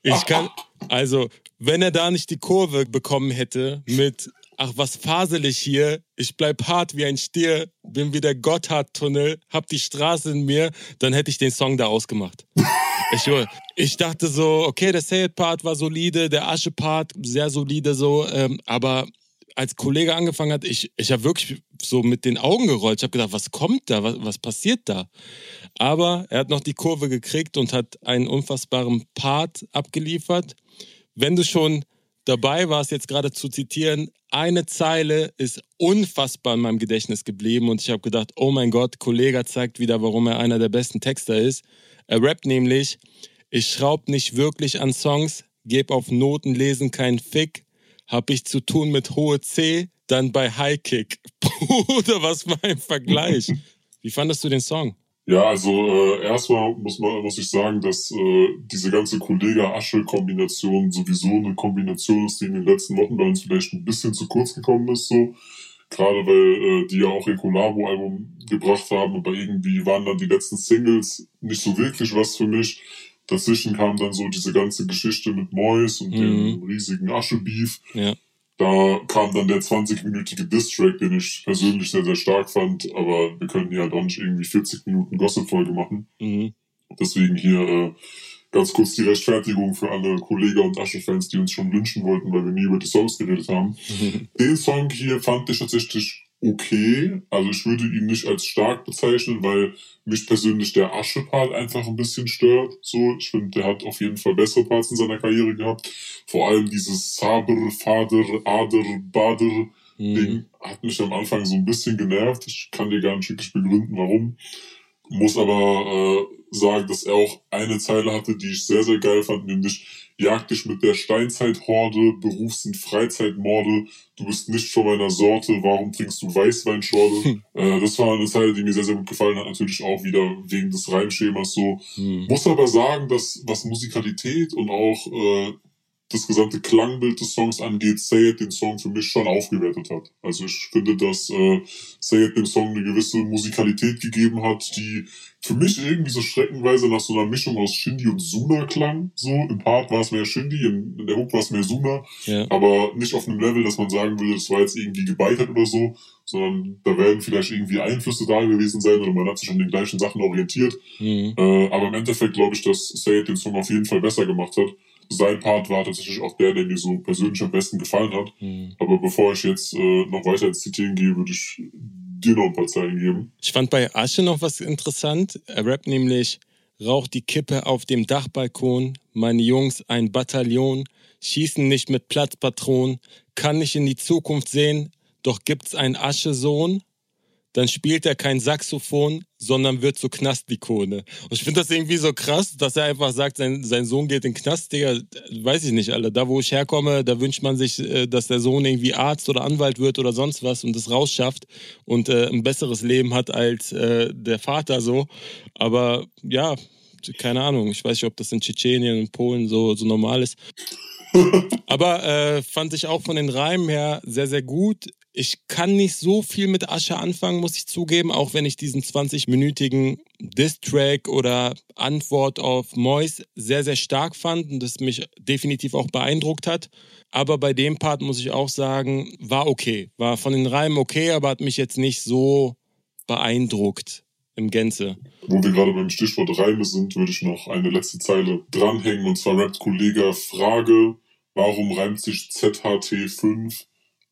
ich kann, also, wenn er da nicht die Kurve bekommen hätte mit, ach, was fasel ich hier, ich bleib hart wie ein Stier, bin wie der Gotthardtunnel, hab die Straße in mir, dann hätte ich den Song da ausgemacht. Ich, ich dachte so, okay, der Say-It-Part war solide, der Asche-Part sehr solide so, ähm, aber als Kollege angefangen hat, ich, ich habe wirklich so mit den Augen gerollt. Ich habe gedacht, was kommt da? Was, was passiert da? Aber er hat noch die Kurve gekriegt und hat einen unfassbaren Part abgeliefert. Wenn du schon dabei warst, jetzt gerade zu zitieren, eine Zeile ist unfassbar in meinem Gedächtnis geblieben und ich habe gedacht, oh mein Gott, Kollege zeigt wieder, warum er einer der besten Texter ist. Er rappt nämlich, ich schraub nicht wirklich an Songs, geb auf Noten lesen keinen Fick, hab ich zu tun mit hohe C, dann bei High Kick. Bruder, was war ein Vergleich? Wie fandest du den Song? Ja, also äh, erstmal muss man muss ich sagen, dass äh, diese ganze Kollega-Asche-Kombination sowieso eine Kombination ist, die in den letzten Wochen bei uns vielleicht ein bisschen zu kurz gekommen ist. So gerade weil äh, die ja auch ihr Collabo-Album gebracht haben, aber irgendwie waren dann die letzten Singles nicht so wirklich was für mich. Dazwischen kam dann so diese ganze Geschichte mit Mois und Mhm. dem riesigen Asche-Beef. Ja. Da kam dann der 20-minütige Diss-Track, den ich persönlich sehr, sehr stark fand, aber wir können hier halt auch nicht irgendwie 40 Minuten Gossip-Folge machen. Mhm. Deswegen hier äh, ganz kurz die Rechtfertigung für alle Kollega und Asche-Fans, die uns schon wünschen wollten, weil wir nie über die Songs geredet haben. Den Song hier fand ich tatsächlich okay. Also ich würde ihn nicht als stark bezeichnen, weil mich persönlich der Asche-Part einfach ein bisschen stört. So, ich finde, der hat auf jeden Fall bessere Parts in seiner Karriere gehabt. Vor allem dieses Saber, Fader, Ader, Bader Mhm. Ding hat mich am Anfang so ein bisschen genervt. Ich kann dir gar nicht wirklich begründen, warum. Muss aber äh, sagen, dass er auch eine Zeile hatte, die ich sehr, sehr geil fand, nämlich Jag dich mit der Steinzeithorde, Berufs- und Freizeitmorde, du bist nicht von meiner Sorte, warum trinkst du Weißweinschorle? äh, das war eine Zeile, die mir sehr, sehr gut gefallen hat, natürlich auch wieder wegen des Reimschemas so. Mhm. Muss aber sagen, dass was Musikalität und auch äh, das gesamte Klangbild des Songs angeht, Say It den Song für mich schon aufgewertet hat. Also ich finde, dass äh, Say It dem Song eine gewisse Musikalität gegeben hat, die für mich irgendwie so streckenweise nach so einer Mischung aus Shindy und Suna klang. So im Part war es mehr Shindy, in, in der Hook war es mehr Suna, Ja. aber nicht auf einem Level, dass man sagen würde, das war jetzt irgendwie gebeitert oder so, sondern da werden vielleicht irgendwie Einflüsse da gewesen sein oder man hat sich an den gleichen Sachen orientiert. Mhm. Äh, aber im Endeffekt glaube ich, dass Say It den Song auf jeden Fall besser gemacht hat. Sein Part war tatsächlich auch der, der mir so persönlich am besten gefallen hat. Mhm. Aber bevor ich jetzt äh, noch weiter ins Zitieren gehe, würde ich dir noch ein paar Zeilen geben. Ich fand bei Asche noch was interessant. Er rappt nämlich, raucht die Kippe auf dem Dachbalkon, meine Jungs ein Bataillon, schießen nicht mit Platzpatronen, kann nicht in die Zukunft sehen, doch gibt's einen Aschesohn, dann spielt er kein Saxophon, sondern wird zur Knastikone. Und ich finde das irgendwie so krass, dass er einfach sagt, sein, sein Sohn geht in den Knast, Digga, weiß ich nicht, alle. Da, wo ich herkomme, da wünscht man sich, äh, dass der Sohn irgendwie Arzt oder Anwalt wird oder sonst was und das rausschafft und äh, ein besseres Leben hat als äh, der Vater so. Aber ja, keine Ahnung. Ich weiß nicht, ob das in Tschetschenien und Polen so, so normal ist. Aber äh, fand ich auch von den Reimen her sehr, sehr gut. Ich kann nicht so viel mit Asche anfangen, muss ich zugeben, auch wenn ich diesen 20-minütigen Diss-Track oder Antwort auf Mois sehr, sehr stark fand und das mich definitiv auch beeindruckt hat. Aber bei dem Part muss ich auch sagen, war okay. War von den Reimen okay, aber hat mich jetzt nicht so beeindruckt im Gänze. Wo wir gerade beim Stichwort Reime sind, würde ich noch eine letzte Zeile dranhängen und zwar rappt Kollege Frage, warum reimt sich ZHT5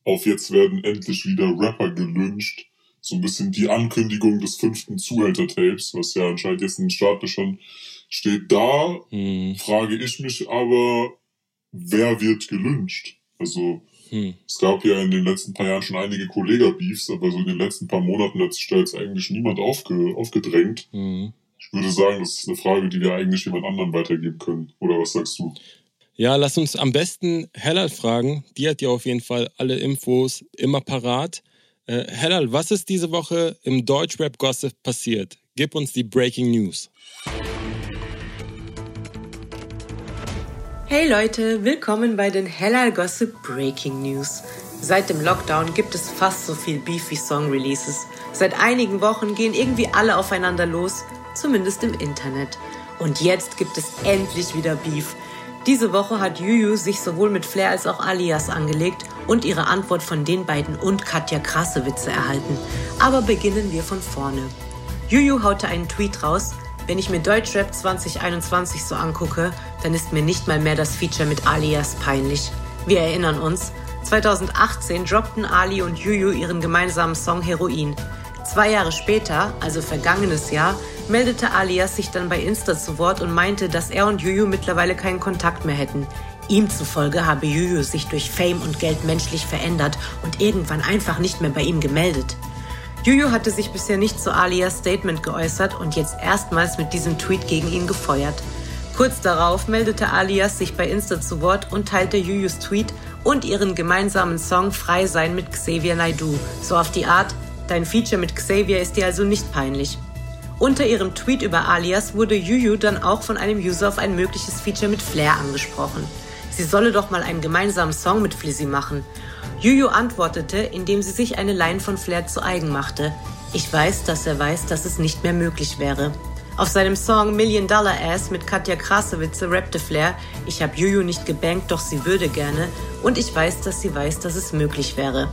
auf jetzt werden endlich wieder Rapper gelünscht? So ein bisschen die Ankündigung des fünften Zuhälter-Tapes, was ja anscheinend jetzt in den Startlöchern steht. Da hm. frage ich mich aber, wer wird gelünscht? Also, hm. es gab ja in den letzten paar Jahren schon einige Kollega-Beefs, aber so in den letzten paar Monaten hat sich da jetzt eigentlich niemand aufge aufgedrängt. Hm. Ich würde sagen, das ist eine Frage, die wir eigentlich jemand anderem weitergeben können. Oder was sagst du? Ja, lass uns am besten Hellal fragen. Die hat ja auf jeden Fall alle Infos immer parat. Äh, Hellal, was ist diese Woche im Deutschrap-Gossip passiert? Gib uns die Breaking News. Hey Leute, willkommen bei den Hellal Gossip Breaking News. Seit dem Lockdown gibt es fast so viel Beef wie Song-Releases. Seit einigen Wochen gehen irgendwie alle aufeinander los, zumindest im Internet. Und jetzt gibt es endlich wieder Beef. Diese Woche hat Juju sich sowohl mit Flair als auch Alias angelegt und ihre Antwort von den beiden und Katja krasse Witze erhalten. Aber beginnen wir von vorne. Juju haute einen Tweet raus. Wenn ich mir Deutschrap 2021 so angucke, dann ist mir nicht mal mehr das Feature mit Alias peinlich. Wir erinnern uns, 2018 droppten Ali und Juju ihren gemeinsamen Song Heroin. Zwei Jahre später, also vergangenes Jahr, meldete Alias sich dann bei Insta zu Wort und meinte, dass er und Juju mittlerweile keinen Kontakt mehr hätten. Ihm zufolge habe Juju sich durch Fame und Geld menschlich verändert und irgendwann einfach nicht mehr bei ihm gemeldet. Juju hatte sich bisher nicht zu Alias Statement geäußert und jetzt erstmals mit diesem Tweet gegen ihn gefeuert. Kurz darauf meldete Alias sich bei Insta zu Wort und teilte Jujus Tweet und ihren gemeinsamen Song Frei sein mit Xavier Naidu. So auf die Art, dein Feature mit Xavier ist dir also nicht peinlich. Unter ihrem Tweet über Alias wurde Juju dann auch von einem User auf ein mögliches Feature mit Flair angesprochen. Sie solle doch mal einen gemeinsamen Song mit Flizzy machen. Juju antwortete, indem sie sich eine Line von Flair zu eigen machte. Ich weiß, dass er weiß, dass es nicht mehr möglich wäre. Auf seinem Song Million Dollar Ass mit Katja Krasowitze rappte Flair, ich hab Juju nicht gebankt, doch sie würde gerne und ich weiß, dass sie weiß, dass es möglich wäre.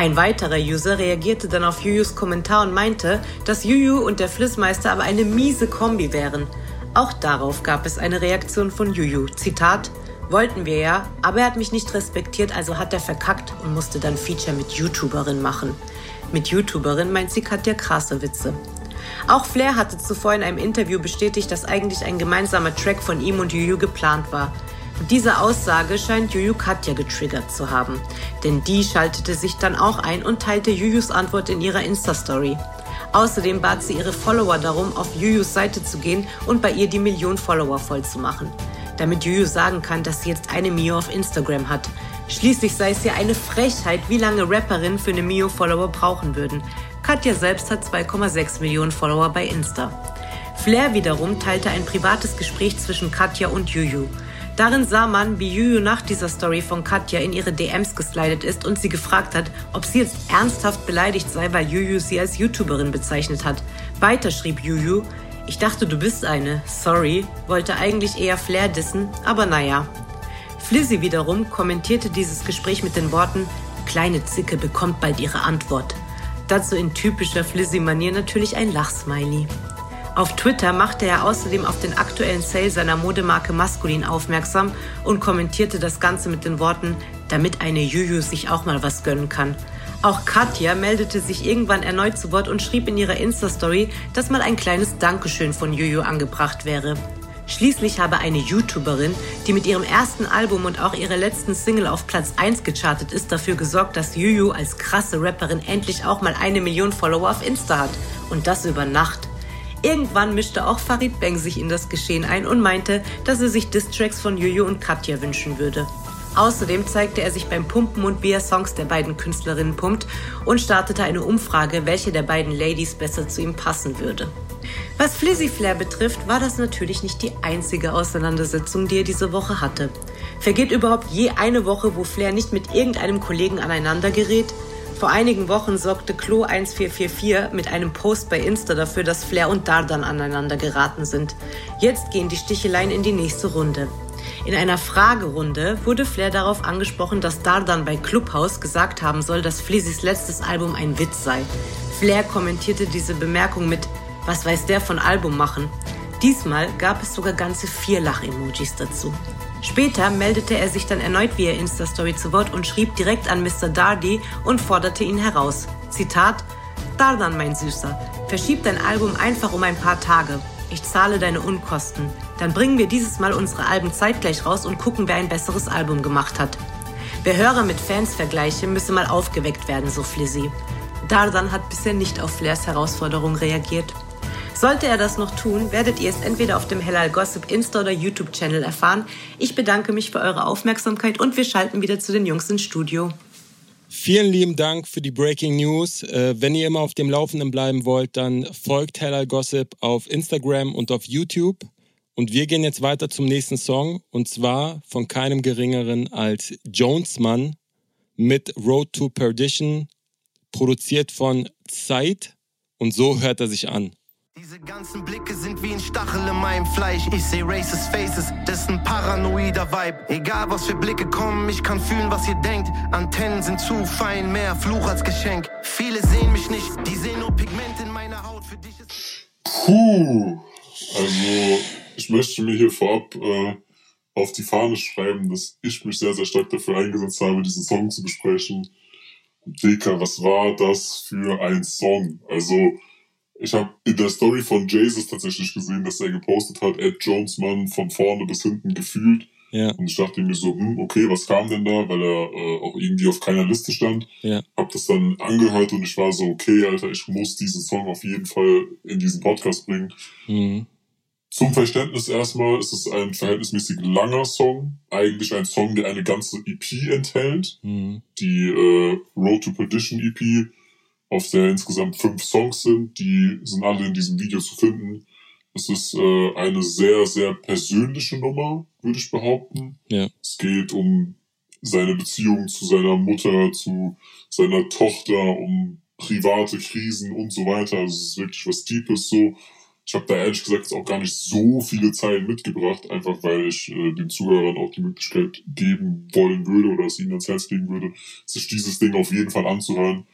Ein weiterer User reagierte dann auf Jujus Kommentar und meinte, dass Juju und der Flissmeister aber eine miese Kombi wären. Auch darauf gab es eine Reaktion von Juju. Zitat, wollten wir ja, aber er hat mich nicht respektiert, also hat er verkackt und musste dann Feature mit YouTuberin machen. Mit YouTuberin meint sie Katja Krasowitze. Auch Flair hatte zuvor in einem Interview bestätigt, dass eigentlich ein gemeinsamer Track von ihm und Juju geplant war. Diese Aussage scheint Juju Katja getriggert zu haben, denn die schaltete sich dann auch ein und teilte Jujus Antwort in ihrer Insta-Story. Außerdem bat sie ihre Follower darum, auf Jujus Seite zu gehen und bei ihr die Million Follower voll zu machen, damit Juju sagen kann, dass sie jetzt eine Mio auf Instagram hat. Schließlich sei es ja eine Frechheit, wie lange Rapperinnen für eine Mio-Follower brauchen würden. Katja selbst hat 2,6 Millionen Follower bei Insta. Flair wiederum teilte ein privates Gespräch zwischen Katja und Juju. Darin sah man, wie Juju nach dieser Story von Katja in ihre DMs geslidet ist und sie gefragt hat, ob sie jetzt ernsthaft beleidigt sei, weil Juju sie als YouTuberin bezeichnet hat. Weiter schrieb Juju, ich dachte, du bist eine. Sorry, wollte eigentlich eher Flair dissen, aber naja. Flizzy wiederum kommentierte dieses Gespräch mit den Worten, kleine Zicke bekommt bald ihre Antwort. Dazu in typischer Flizzy-Manier natürlich ein Lachsmiley. Auf Twitter machte er außerdem auf den aktuellen Sale seiner Modemarke Maskulin aufmerksam und kommentierte das Ganze mit den Worten, damit eine Juju sich auch mal was gönnen kann. Auch Katja meldete sich irgendwann erneut zu Wort und schrieb in ihrer Insta-Story, dass mal ein kleines Dankeschön von Juju angebracht wäre. Schließlich habe eine YouTuberin, die mit ihrem ersten Album und auch ihrer letzten Single auf Platz 1 gechartet ist, dafür gesorgt, dass Juju als krasse Rapperin endlich auch mal eine Million Follower auf Insta hat. Und das über Nacht. Irgendwann mischte auch Farid Bang sich in das Geschehen ein und meinte, dass er sich Distracks von Juju und Katja wünschen würde. Außerdem zeigte er sich beim Pumpen und wie er Songs der beiden Künstlerinnen pumpt und startete eine Umfrage, welche der beiden Ladies besser zu ihm passen würde. Was Flizzy Flair betrifft, war das natürlich nicht die einzige Auseinandersetzung, die er diese Woche hatte. Vergeht überhaupt je eine Woche, wo Flair nicht mit irgendeinem Kollegen aneinander gerät? Vor einigen Wochen sorgte Klo1444 mit einem Post bei Insta dafür, dass Flair und Dardan aneinander geraten sind. Jetzt gehen die Sticheleien in die nächste Runde. In einer Fragerunde wurde Flair darauf angesprochen, dass Dardan bei Clubhouse gesagt haben soll, dass Flizzys letztes Album ein Witz sei. Flair kommentierte diese Bemerkung mit Was weiß der von Album machen? Diesmal gab es sogar ganze vier Lach-Emojis dazu. Später meldete er sich dann erneut via Insta-Story zu Wort und schrieb direkt an Mr. Dardy und forderte ihn heraus. Zitat: Dardan, mein Süßer, verschieb dein Album einfach um ein paar Tage. Ich zahle deine Unkosten. Dann bringen wir dieses Mal unsere Alben zeitgleich raus und gucken, wer ein besseres Album gemacht hat. Wer Hörer mit Fans vergleiche, müsse mal aufgeweckt werden, so Flizzy. Dardan hat bisher nicht auf Flairs Herausforderung reagiert. Sollte er das noch tun, werdet ihr es entweder auf dem Hellal Gossip Insta oder YouTube-Channel erfahren. Ich bedanke mich für eure Aufmerksamkeit und wir schalten wieder zu den Jungs ins Studio. Vielen lieben Dank für die Breaking News. Äh, wenn ihr immer auf dem Laufenden bleiben wollt, dann folgt Hellal Gossip auf Instagram und auf YouTube. Und wir gehen jetzt weiter zum nächsten Song und zwar von keinem geringeren als Jonesman mit Road to Perdition, produziert von Zeit und so hört er sich an. Diese ganzen Blicke sind wie ein Stachel in meinem Fleisch. Ich seh racist Faces, das ist ein paranoider Vibe. Egal was für Blicke kommen, ich kann fühlen, was ihr denkt. Antennen sind zu fein, mehr Fluch als Geschenk. Viele sehen mich nicht, die sehen nur Pigment in meiner Haut. Für dich ist. Puh. Also, ich möchte mir hier vorab äh, auf die Fahne schreiben, dass ich mich sehr, sehr stark dafür eingesetzt habe, diesen Song zu besprechen. Dicker, was war das für ein Song? Also, ich habe in der Story von Jesus tatsächlich gesehen, dass er gepostet hat, Ed Jonesman von vorne bis hinten gefühlt. Ja. Und ich dachte mir so, hm, okay, was kam denn da? Weil er äh, auch irgendwie auf keiner Liste stand. Ja. Hab das dann angehört und ich war so, okay, Alter, ich muss diesen Song auf jeden Fall in diesen Podcast bringen. Mhm. Zum Verständnis erstmal ist es ein verhältnismäßig langer Song. Eigentlich ein Song, der eine ganze EP enthält. Mhm. Die äh, Road to Perdition EP auf der insgesamt fünf Songs sind. Die sind alle in diesem Video zu finden. Es ist äh, eine sehr, sehr persönliche Nummer, würde ich behaupten. Ja. Es geht um seine Beziehung zu seiner Mutter, zu seiner Tochter, um private Krisen und so weiter. Also es ist wirklich was Deepes so. Ich habe da ehrlich gesagt jetzt auch gar nicht so viele Zeilen mitgebracht, einfach weil ich äh, den Zuhörern auch die Möglichkeit geben wollen würde oder es ihnen ans Herz legen würde, sich dieses Ding auf jeden Fall anzuhören.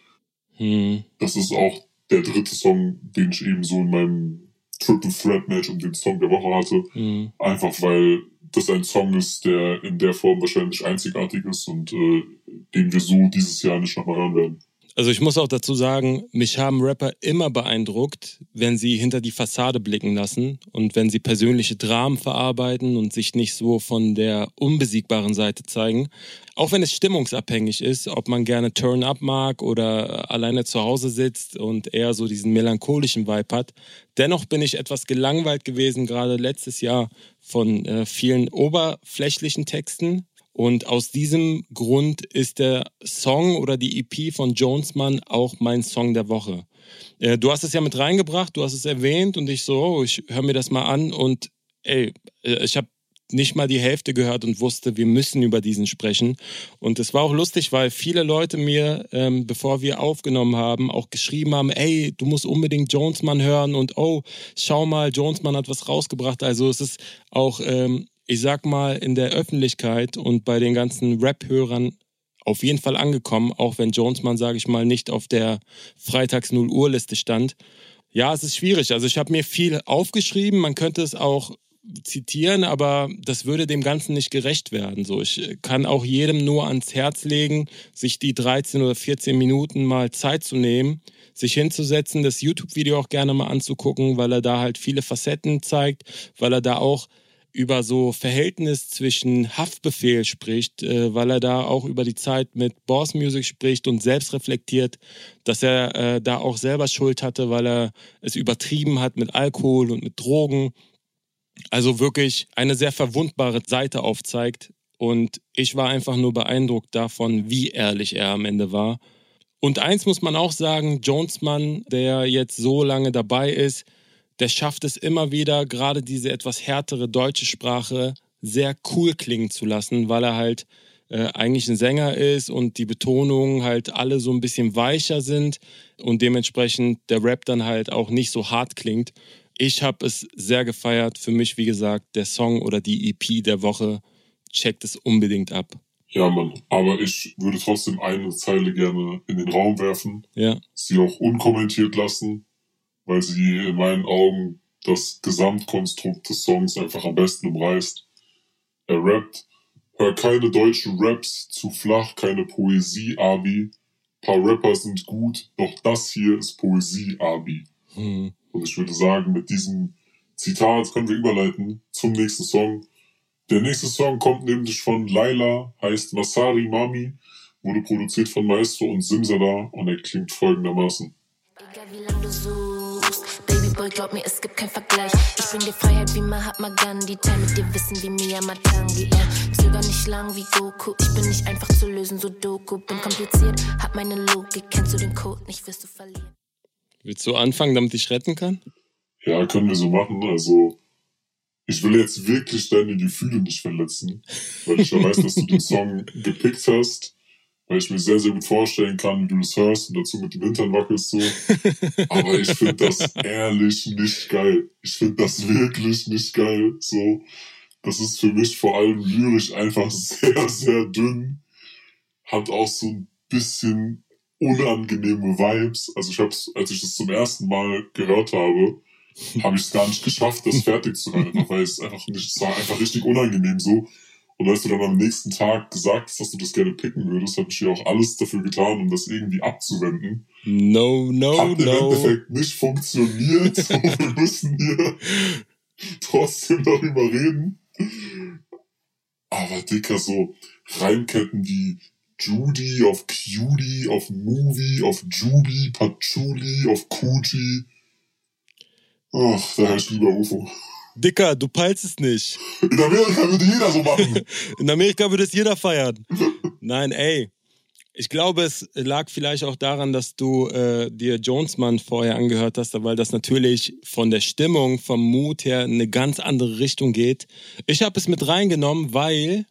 Mhm. Das ist auch der dritte Song, den ich eben so in meinem Triple Threat Match um den Song der Woche hatte. Mhm. Einfach weil das ein Song ist, der in der Form wahrscheinlich einzigartig ist und äh, den wir so dieses Jahr nicht nochmal hören werden. Also ich muss auch dazu sagen, mich haben Rapper immer beeindruckt, wenn sie hinter die Fassade blicken lassen und wenn sie persönliche Dramen verarbeiten und sich nicht so von der unbesiegbaren Seite zeigen. Auch wenn es stimmungsabhängig ist, ob man gerne Turn-Up mag oder alleine zu Hause sitzt und eher so diesen melancholischen Vibe hat. Dennoch bin ich etwas gelangweilt gewesen, gerade letztes Jahr, von äh, vielen oberflächlichen Texten, und aus diesem Grund ist der Song oder die EP von Jonesman auch mein Song der Woche. Äh, du hast es ja mit reingebracht, du hast es erwähnt und ich so, oh, ich höre mir das mal an und ey, äh, ich habe nicht mal die Hälfte gehört und wusste, wir müssen über diesen sprechen. Und es war auch lustig, weil viele Leute mir, ähm, bevor wir aufgenommen haben, auch geschrieben haben, ey, du musst unbedingt Jonesman hören und oh, schau mal, Jonesman hat was rausgebracht. Also es ist auch ähm, ich sag mal, in der Öffentlichkeit und bei den ganzen Rap-Hörern auf jeden Fall angekommen, auch wenn Jonesman, sage ich mal, nicht auf der Freitags 0 Uhr Liste stand. Ja, es ist schwierig. Also ich habe mir viel aufgeschrieben, man könnte es auch zitieren, aber das würde dem Ganzen nicht gerecht werden. So, ich kann auch jedem nur ans Herz legen, sich die 13 oder 14 Minuten mal Zeit zu nehmen, sich hinzusetzen, das YouTube-Video auch gerne mal anzugucken, weil er da halt viele Facetten zeigt, weil er da auch über so Verhältnis zwischen Haftbefehl spricht, äh, weil er da auch über die Zeit mit Boss Music spricht und selbst reflektiert, dass er äh, da auch selber Schuld hatte, weil er es übertrieben hat mit Alkohol und mit Drogen. Also wirklich eine sehr verwundbare Seite aufzeigt. Und ich war einfach nur beeindruckt davon, wie ehrlich er am Ende war. Und eins muss man auch sagen, Jonesman, der jetzt so lange dabei ist, der schafft es immer wieder, gerade diese etwas härtere deutsche Sprache sehr cool klingen zu lassen, weil er halt äh, eigentlich ein Sänger ist und die Betonungen halt alle so ein bisschen weicher sind und dementsprechend der Rap dann halt auch nicht so hart klingt. Ich habe es sehr gefeiert. Für mich, wie gesagt, der Song oder die EP der Woche checkt es unbedingt ab. Ja, Mann. Aber ich würde trotzdem eine Zeile gerne in den Raum werfen. Ja. Sie auch unkommentiert lassen, weil sie in meinen Augen das Gesamtkonstrukt des Songs einfach am besten umreißt. Er rappt, hör keine deutschen Raps, zu flach, keine Poesie, Abi. Paar Rapper sind gut, doch das hier ist Poesie, Abi. Hm. Und ich würde sagen, mit diesem Zitat können wir überleiten zum nächsten Song. Der nächste Song kommt nämlich von Laila, heißt Masari Mami, wurde produziert von Maestro und Simsala und er klingt folgendermaßen. Egal wie lang du suchst, glaub mir, es gibt keinen Vergleich. Ich bring dir Freiheit wie Mahatma Gandhi, teil mit dir Wissen wie Mia Matangi. Yeah. Zöger nicht lang wie Goku, ich bin nicht einfach zu lösen, so Doku. Bin kompliziert, hab meine Logik, kennst du den Code, nicht wirst du verlieren. Willst du anfangen, damit ich retten kann? Ja, können wir so machen. Also, ich will jetzt wirklich deine Gefühle nicht verletzen, weil ich ja weiß, dass du den Song gepickt hast, weil ich mir sehr, sehr gut vorstellen kann, wie du das hörst und dazu mit dem Hintern wackelst so. Aber ich finde das ehrlich nicht geil. Ich finde das wirklich nicht geil. So, das ist für mich vor allem lyrisch einfach sehr, sehr dünn. Hat auch so ein bisschen unangenehme Vibes. Also ich hab's, als ich das zum ersten Mal gehört habe, habe ich es gar nicht geschafft, das fertig zu hören, weil es einfach nicht, es war einfach richtig unangenehm so. Und als du dann am nächsten Tag gesagt hast, dass du das gerne picken würdest, habe ich ja auch alles dafür getan, um das irgendwie abzuwenden. No, no, Hat im no. Endeffekt nicht funktioniert. Wir müssen hier trotzdem darüber reden. Aber Dicker, so Reimketten wie Judy auf Cutie, auf Movie, auf Jubi, Patchouli, auf Coochie. Ach, da heißt lieber UFO. Dicker, du peilst es nicht. In Amerika würde jeder so machen. In Amerika würde es jeder feiern. Nein, ey. Ich glaube, es lag vielleicht auch daran, dass du äh, dir Jonesman vorher angehört hast, weil das natürlich von der Stimmung, vom Mut her eine ganz andere Richtung geht. Ich habe es mit reingenommen, weil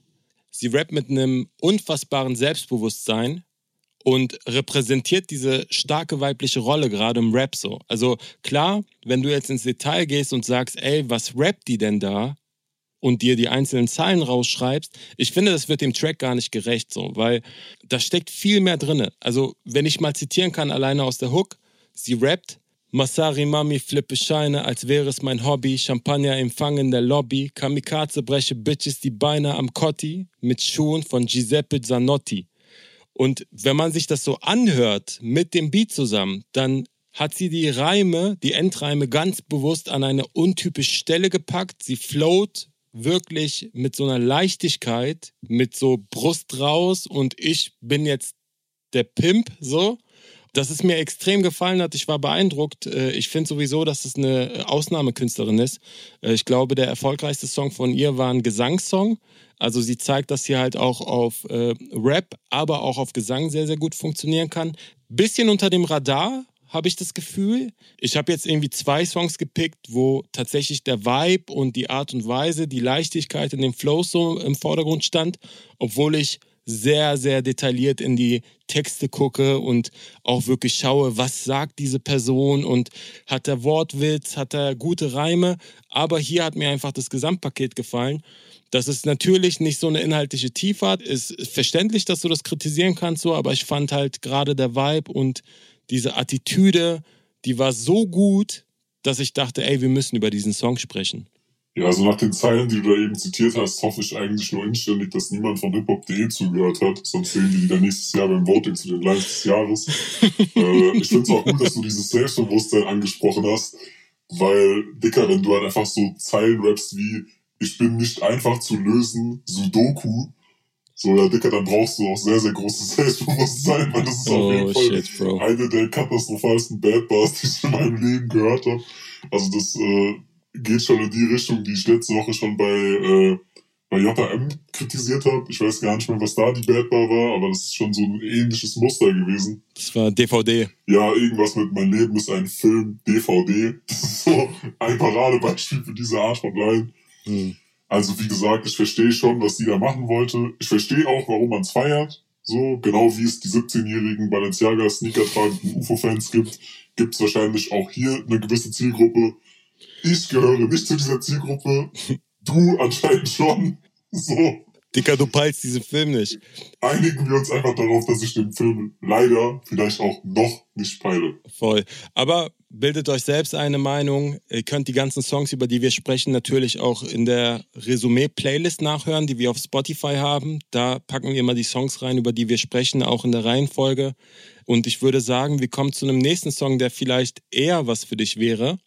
sie rappt mit einem unfassbaren Selbstbewusstsein und repräsentiert diese starke weibliche Rolle gerade im Rap so. Also klar, wenn du jetzt ins Detail gehst und sagst, ey, was rappt die denn da? Und dir die einzelnen Zeilen rausschreibst, ich finde, das wird dem Track gar nicht gerecht so, weil da steckt viel mehr drinne. Also, wenn ich mal zitieren kann, alleine aus der Hook, sie rappt, Masari Mami flippe Scheine, als wäre es mein Hobby. Champagner empfangen in der Lobby. Kamikaze breche Bitches die Beine am Cotti mit Schuhen von Giuseppe Zanotti. Und wenn man sich das so anhört mit dem Beat zusammen, dann hat sie die Reime, die Endreime ganz bewusst an eine untypische Stelle gepackt. Sie float wirklich mit so einer Leichtigkeit, mit so Brust raus und ich bin jetzt der Pimp so. Dass es mir extrem gefallen hat, ich war beeindruckt. Äh, Ich finde sowieso, dass es eine Ausnahmekünstlerin ist. Äh, Ich glaube, der erfolgreichste Song von ihr war ein Gesangssong. Also sie zeigt, dass sie halt auch auf äh, Rap, aber auch auf Gesang sehr, sehr gut funktionieren kann. Bisschen unter dem Radar, habe ich das Gefühl. Ich habe jetzt irgendwie zwei Songs gepickt, wo tatsächlich der Vibe und die Art und Weise, die Leichtigkeit in dem Flow so im Vordergrund stand, obwohl ich sehr, sehr detailliert in die Texte gucke und auch wirklich schaue, was sagt diese Person und hat er Wortwitz, hat er gute Reime. Aber hier hat mir einfach das Gesamtpaket gefallen. Dass es natürlich nicht so eine inhaltliche Tiefe ist verständlich, dass du das kritisieren kannst, so, aber ich fand halt gerade der Vibe und diese Attitüde, die war so gut, dass ich dachte, ey, wir müssen über diesen Song sprechen. Ja, also nach den Zeilen, die du da eben zitiert hast, hoffe ich eigentlich nur inständig, dass niemand von hiphop.de zugehört hat. Sonst sehen wir die dann nächstes Jahr beim Voting zu den Lines des Jahres. äh, ich finde es auch gut, dass du dieses Selbstbewusstsein angesprochen hast, weil, Dicker, wenn du halt einfach so Zeilen rappst wie ich bin nicht einfach zu lösen, Sudoku, so, ja, Dicker, dann brauchst du auch sehr, sehr großes Selbstbewusstsein, weil das ist auf Oh, jeden Fall shit, eine der katastrophalsten Bad Bars, die ich in meinem Leben gehört habe. Also das äh, geht schon in die Richtung, die ich letzte Woche schon bei, äh, bei JM kritisiert habe. Ich weiß gar nicht mehr, was da die Bad Bar war, aber das ist schon so ein ähnliches Muster gewesen. Das war DVD. Ja, irgendwas mit Mein Leben ist ein Film, DVD. Das ist so ein Paradebeispiel für diese Art von Line. Hm. Also wie gesagt, ich verstehe schon, was sie da machen wollte. Ich verstehe auch, warum man es feiert. So, genau wie es die 17-jährigen Balenciaga-Sneaker tragenden UFO-Fans gibt, gibt es wahrscheinlich auch hier eine gewisse Zielgruppe. Ich gehöre nicht zu dieser Zielgruppe. Du anscheinend schon. So. Dicker, du peilst diesen Film nicht. Einigen wir uns einfach darauf, dass ich den Film leider vielleicht auch noch nicht peile. Voll. Aber bildet euch selbst eine Meinung. Ihr könnt die ganzen Songs, über die wir sprechen, natürlich auch in der Resümee-Playlist nachhören, die wir auf Spotify haben. Da packen wir immer die Songs rein, über die wir sprechen, auch in der Reihenfolge. Und ich würde sagen, wir kommen zu einem nächsten Song, der vielleicht eher was für dich wäre.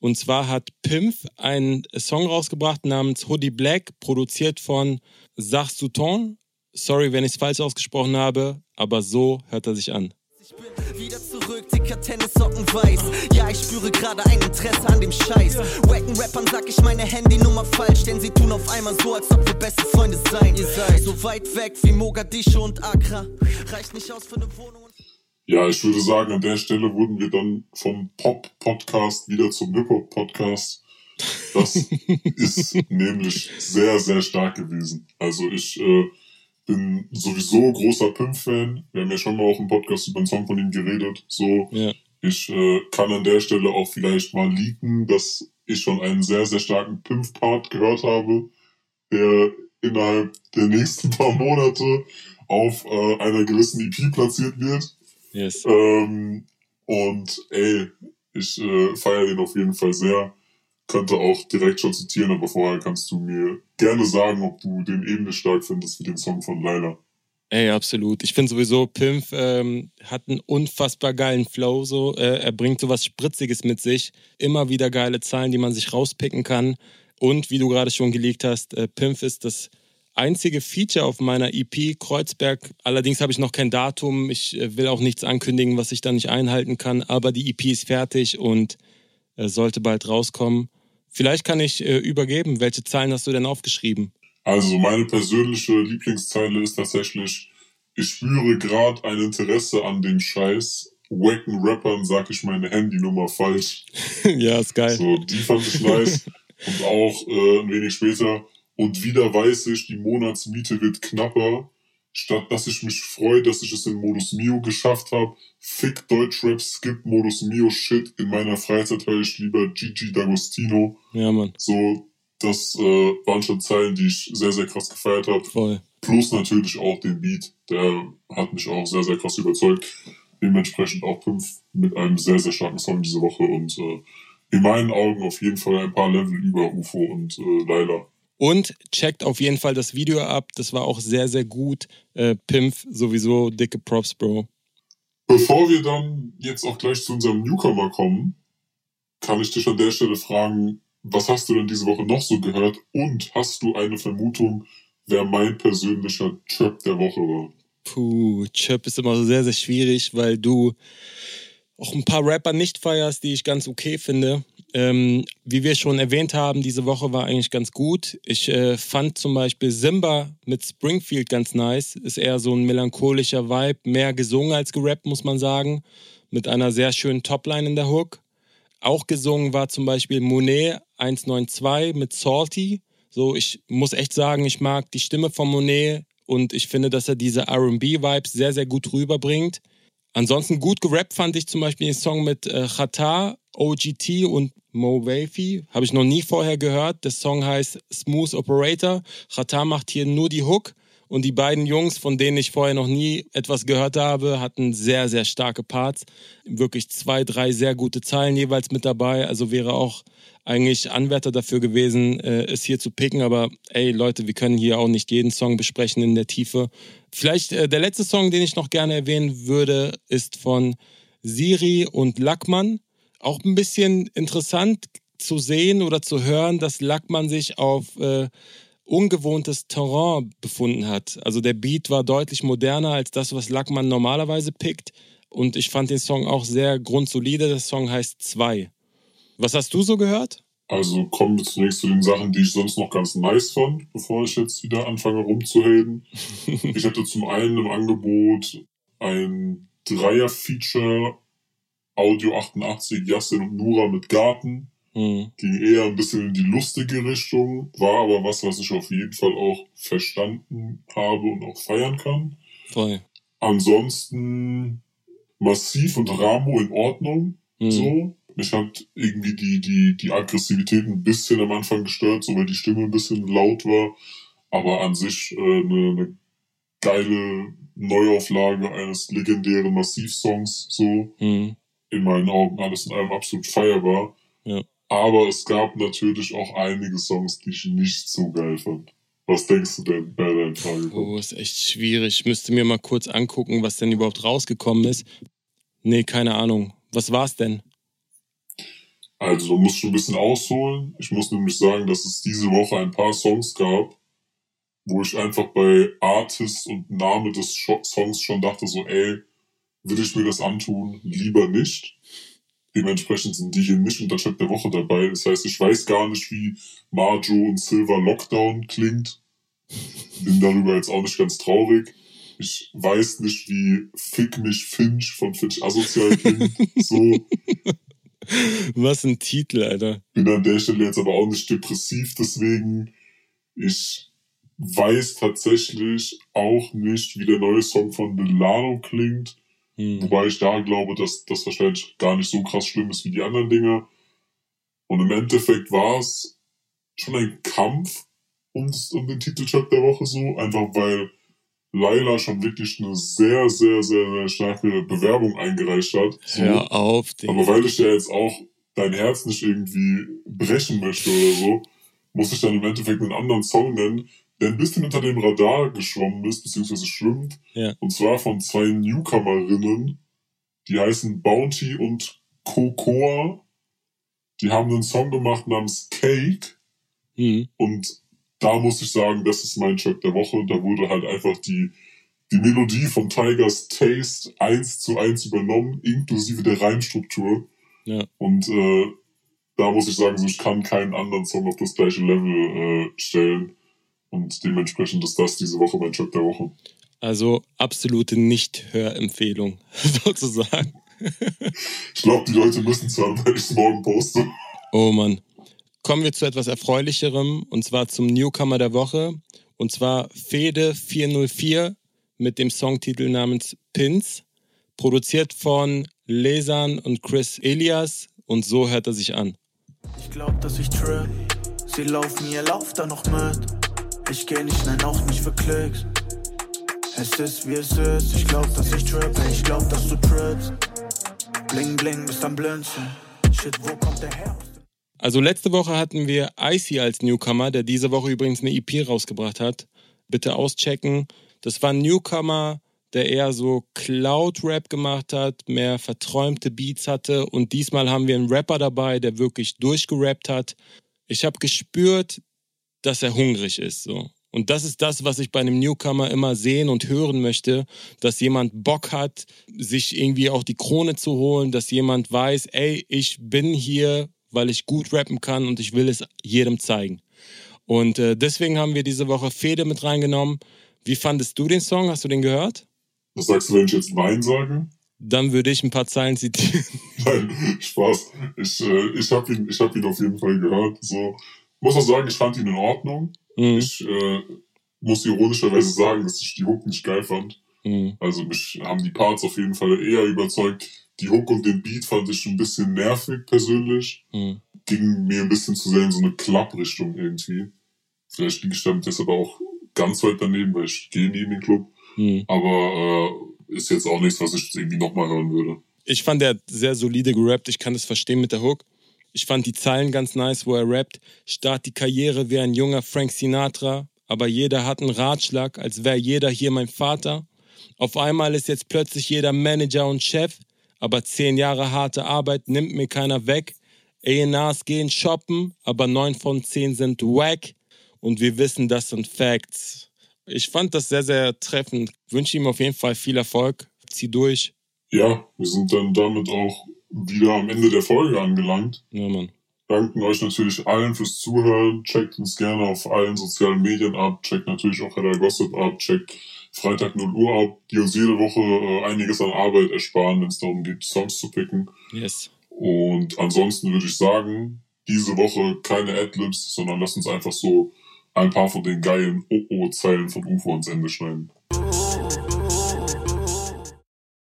Und zwar hat Pimp einen Song rausgebracht namens Hoodie Black, produziert von Sach Souton. Sorry, wenn ich es falsch ausgesprochen habe, aber so hört er sich an. Ich bin wieder zurück, dicker Tennissocken weiß. Ja, ich spüre gerade ein Interesse an dem Scheiß. Wacken Rappern sag ich meine Handynummer falsch, denn sie tun auf einmal so, als ob wir beste Freunde seien. Ihr seid so weit weg wie Mogadischu und Accra. Reicht nicht aus für eine Wohnung. Ja, ich würde sagen, an der Stelle wurden wir dann vom Pop-Podcast wieder zum Hip-Hop-Podcast. Das ist nämlich sehr, sehr stark gewesen. Also ich äh, bin sowieso großer Pimp-Fan. Wir haben ja schon mal auch im Podcast über einen Song von ihm geredet. So, Ja. ich äh, kann an der Stelle auch vielleicht mal leaken, dass ich schon einen sehr, sehr starken Pimp-Part gehört habe, der innerhalb der nächsten paar Monate auf äh, einer gewissen EP platziert wird. Yes. Ähm, und ey, ich äh, feiere den auf jeden Fall sehr. Könnte auch direkt schon zitieren, aber vorher kannst du mir gerne sagen, ob du den ähnlich stark findest wie den Song von Laila. Ey, absolut. Ich finde sowieso, Pimp ähm, hat einen unfassbar geilen Flow. So. Äh, er bringt sowas Spritziges mit sich. Immer wieder geile Zahlen, die man sich rauspicken kann. Und wie du gerade schon gelegt hast, äh, Pimp ist das einzige Feature auf meiner EP Kreuzberg. Allerdings habe ich noch kein Datum. Ich äh, will auch nichts ankündigen, was ich da nicht einhalten kann. Aber die EP ist fertig und äh, sollte bald rauskommen. Vielleicht kann ich äh, übergeben. Welche Zahlen hast du denn aufgeschrieben? Also meine persönliche Lieblingszeile ist tatsächlich, ich spüre gerade ein Interesse an dem Scheiß. Wacken Rappern sag ich meine Handynummer falsch. ja, ist geil. So, die fand ich nice. Und auch äh, ein wenig später. Und wieder weiß ich, die Monatsmiete wird knapper. Statt dass ich mich freue, dass ich es in Modus Mio geschafft habe. Fick Deutschrap, skip Modus Mio Shit. In meiner Freizeit höre ich lieber Gigi D'Agostino. Ja, Mann. So, das äh, waren schon Zeilen, die ich sehr, sehr krass gefeiert habe. Voll. Plus natürlich auch den Beat. Der hat mich auch sehr, sehr krass überzeugt. Dementsprechend auch fünf mit einem sehr, sehr starken Song diese Woche und äh, in meinen Augen auf jeden Fall ein paar Level über UFO und äh, Laila. Und checkt auf jeden Fall das Video ab. Das war auch sehr, sehr gut. Äh, Pimp sowieso dicke Props, Bro. Bevor wir dann jetzt auch gleich zu unserem Newcomer kommen, kann ich dich an der Stelle fragen, was hast du denn diese Woche noch so gehört und hast du eine Vermutung, wer mein persönlicher Trap der Woche war? Puh, Chirp ist immer so sehr, sehr schwierig, weil du auch ein paar Rapper nicht feierst, die ich ganz okay finde. Ähm, wie wir schon erwähnt haben, diese Woche war eigentlich ganz gut. Ich äh, fand zum Beispiel Simba mit Springfield ganz nice. Ist eher so ein melancholischer Vibe, mehr gesungen als gerappt, muss man sagen. Mit einer sehr schönen Topline in der Hook. Auch gesungen war zum Beispiel Monet 192 mit Salty. So, ich muss echt sagen, ich mag die Stimme von Monet und ich finde, dass er diese RB-Vibes sehr, sehr gut rüberbringt. Ansonsten gut gerappt fand ich zum Beispiel den Song mit äh, OGT und Mo Wafy. Habe ich noch nie vorher gehört. Der Song heißt Smooth Operator. Chata macht hier nur die Hook. Und die beiden Jungs, von denen ich vorher noch nie etwas gehört habe, hatten sehr, sehr starke Parts. Wirklich zwei, drei sehr gute Zeilen jeweils mit dabei. Also wäre auch eigentlich Anwärter dafür gewesen, äh, es hier zu picken. Aber ey, Leute, wir können hier auch nicht jeden Song besprechen in der Tiefe. Vielleicht äh, der letzte Song, den ich noch gerne erwähnen würde, ist von Siri und Lackmann. Auch ein bisschen interessant zu sehen oder zu hören, dass Lackmann sich auf äh, ungewohntes Terrain befunden hat. Also der Beat war deutlich moderner als das, was Lackmann normalerweise pickt. Und ich fand den Song auch sehr grundsolide. Der Song heißt Zwei. Was hast du so gehört? Also kommen wir zunächst zu den Sachen, die ich sonst noch ganz nice fand, bevor ich jetzt wieder anfange rumzuhaten. ich hatte zum einen im Angebot ein Dreier-Feature Audio 88 Yassin und Nura mit Garten. Mhm. Ging eher ein bisschen in die lustige Richtung, war aber was, was ich auf jeden Fall auch verstanden habe und auch feiern kann. Voll. Ansonsten Massiv und Ramo in Ordnung. Mhm. So. Mich hat irgendwie die, die, die Aggressivität ein bisschen am Anfang gestört, so weil die Stimme ein bisschen laut war. Aber an sich äh, eine, eine geile Neuauflage eines legendären Massivsongs, so. Mhm. In meinen Augen alles in allem absolut feierbar. Ja. Aber es gab natürlich auch einige Songs, die ich nicht so geil fand. Was denkst du denn bei deinem Frage? Oh, ist echt schwierig. Ich müsste mir mal kurz angucken, was denn überhaupt rausgekommen ist. Nee, keine Ahnung. Was war's denn? Also, du musst schon ein bisschen ausholen. Ich muss nämlich sagen, dass es diese Woche ein paar Songs gab, wo ich einfach bei Artist und Name des Songs schon dachte, so, ey, will ich mir das antun? Lieber nicht. Dementsprechend sind die hier nicht unter Track der Woche dabei. Das heißt, ich weiß gar nicht, wie Marjo und Silver Lockdown klingt. Bin darüber jetzt auch nicht ganz traurig. Ich weiß nicht, wie Fick mich Finch von Finch Asozial klingt. So. Was ein Titel, Alter. bin an der Stelle jetzt aber auch nicht depressiv, deswegen ich weiß tatsächlich auch nicht, wie der neue Song von Milano klingt, Hm. wobei ich da glaube, dass das wahrscheinlich gar nicht so krass schlimm ist wie die anderen Dinge. Und im Endeffekt war es schon ein Kampf um, um den Titeltrack der Woche so, einfach weil Laila schon wirklich eine sehr, sehr, sehr, sehr starke Bewerbung eingereicht hat. So. Hör auf, Digga. Aber weil ich ja jetzt auch dein Herz nicht irgendwie brechen möchte oder so, muss ich dann im Endeffekt einen anderen Song nennen, der ein bisschen unter dem Radar geschwommen ist, beziehungsweise schwimmt. Ja. Und zwar von zwei Newcomerinnen, die heißen Bounty und Cocoa. Die haben einen Song gemacht namens Cake. Hm. Und da muss ich sagen, das ist mein Track der Woche. Da wurde halt einfach die, die Melodie von Tigers Taste eins zu eins übernommen, inklusive der Reimstruktur. Ja. Und äh, da muss ich sagen, so, ich kann keinen anderen Song auf das gleiche Level äh, stellen. Und dementsprechend ist das diese Woche mein Track der Woche. Also absolute Nicht-Hörempfehlung, sozusagen. Ich glaube, die Leute müssen es haben, weil ich es morgen poste. Oh Mann. Kommen wir zu etwas Erfreulicherem und zwar zum Newcomer der Woche. Und zwar Fede 404 mit dem Songtitel namens Pins. Produziert von Lesan und Chris Elias und so hört er sich an. Ich glaub, dass ich trip. Sie laufen, ihr lauft da noch mit. Ich geh nicht, nein, auch nicht für Klicks. Es ist wie es ist. Ich glaub, dass ich trip. Ey, ich glaub, dass du trippst. Bling, bling, bist am Blinzen. Shit, wo kommt der her? Also letzte Woche hatten wir Icy als Newcomer, der diese Woche übrigens eine EP rausgebracht hat. Bitte auschecken. Das war ein Newcomer, der eher so Cloud-Rap gemacht hat, mehr verträumte Beats hatte. Und diesmal haben wir einen Rapper dabei, der wirklich durchgerappt hat. Ich habe gespürt, dass er hungrig ist. So. Und das ist das, was ich bei einem Newcomer immer sehen und hören möchte, dass jemand Bock hat, sich irgendwie auch die Krone zu holen, dass jemand weiß, ey, ich bin hier, weil ich gut rappen kann und ich will es jedem zeigen. Und äh, deswegen haben wir diese Woche Fede mit reingenommen. Wie fandest du den Song? Hast du den gehört? Was sagst du, wenn ich jetzt Wein sage? Dann würde ich ein paar Zeilen zitieren. Nein, Spaß. Ich, äh, ich habe ihn, ich hab ihn auf jeden Fall gehört. So. Muss auch sagen, ich fand ihn in Ordnung. Mhm. Ich äh, muss ironischerweise sagen, dass ich die Hook nicht geil fand. Mhm. Also mich haben die Parts auf jeden Fall eher überzeugt. Die Hook und den Beat fand ich ein bisschen nervig persönlich. Mhm. Ging mir ein bisschen zu sehr in so eine Klapp-Richtung irgendwie. Vielleicht liege ich damit deshalb auch ganz weit daneben, weil ich gehe nie in den Club. Mhm. Aber äh, ist jetzt auch nichts, was ich irgendwie nochmal hören würde. Ich fand, der hat sehr solide gerappt. Ich kann das verstehen mit der Hook. Ich fand die Zeilen ganz nice, wo er rappt. Start die Karriere wie ein junger Frank Sinatra, aber jeder hat einen Ratschlag, als wäre jeder hier mein Vater. Auf einmal ist jetzt plötzlich jeder Manager und Chef, aber zehn Jahre harte Arbeit nimmt mir keiner weg. A&Rs gehen shoppen, aber neun von zehn sind wack. Und wir wissen, das sind Facts. Ich fand das sehr, sehr treffend. Wünsche ihm auf jeden Fall viel Erfolg. Zieh durch. Ja, wir sind dann damit auch wieder am Ende der Folge angelangt. Ja, Mann. Danken euch natürlich allen fürs Zuhören. Checkt uns gerne auf allen sozialen Medien ab. Checkt natürlich auch Header Gossip ab. Checkt Freitag 0 Uhr ab, die uns jede Woche äh, einiges an Arbeit ersparen, wenn es darum geht, Songs zu picken. Yes. Und ansonsten würde ich sagen, diese Woche keine Adlibs, sondern lass uns einfach so ein paar von den geilen Oh-Oh-Zeilen von UFO ans Ende schneiden.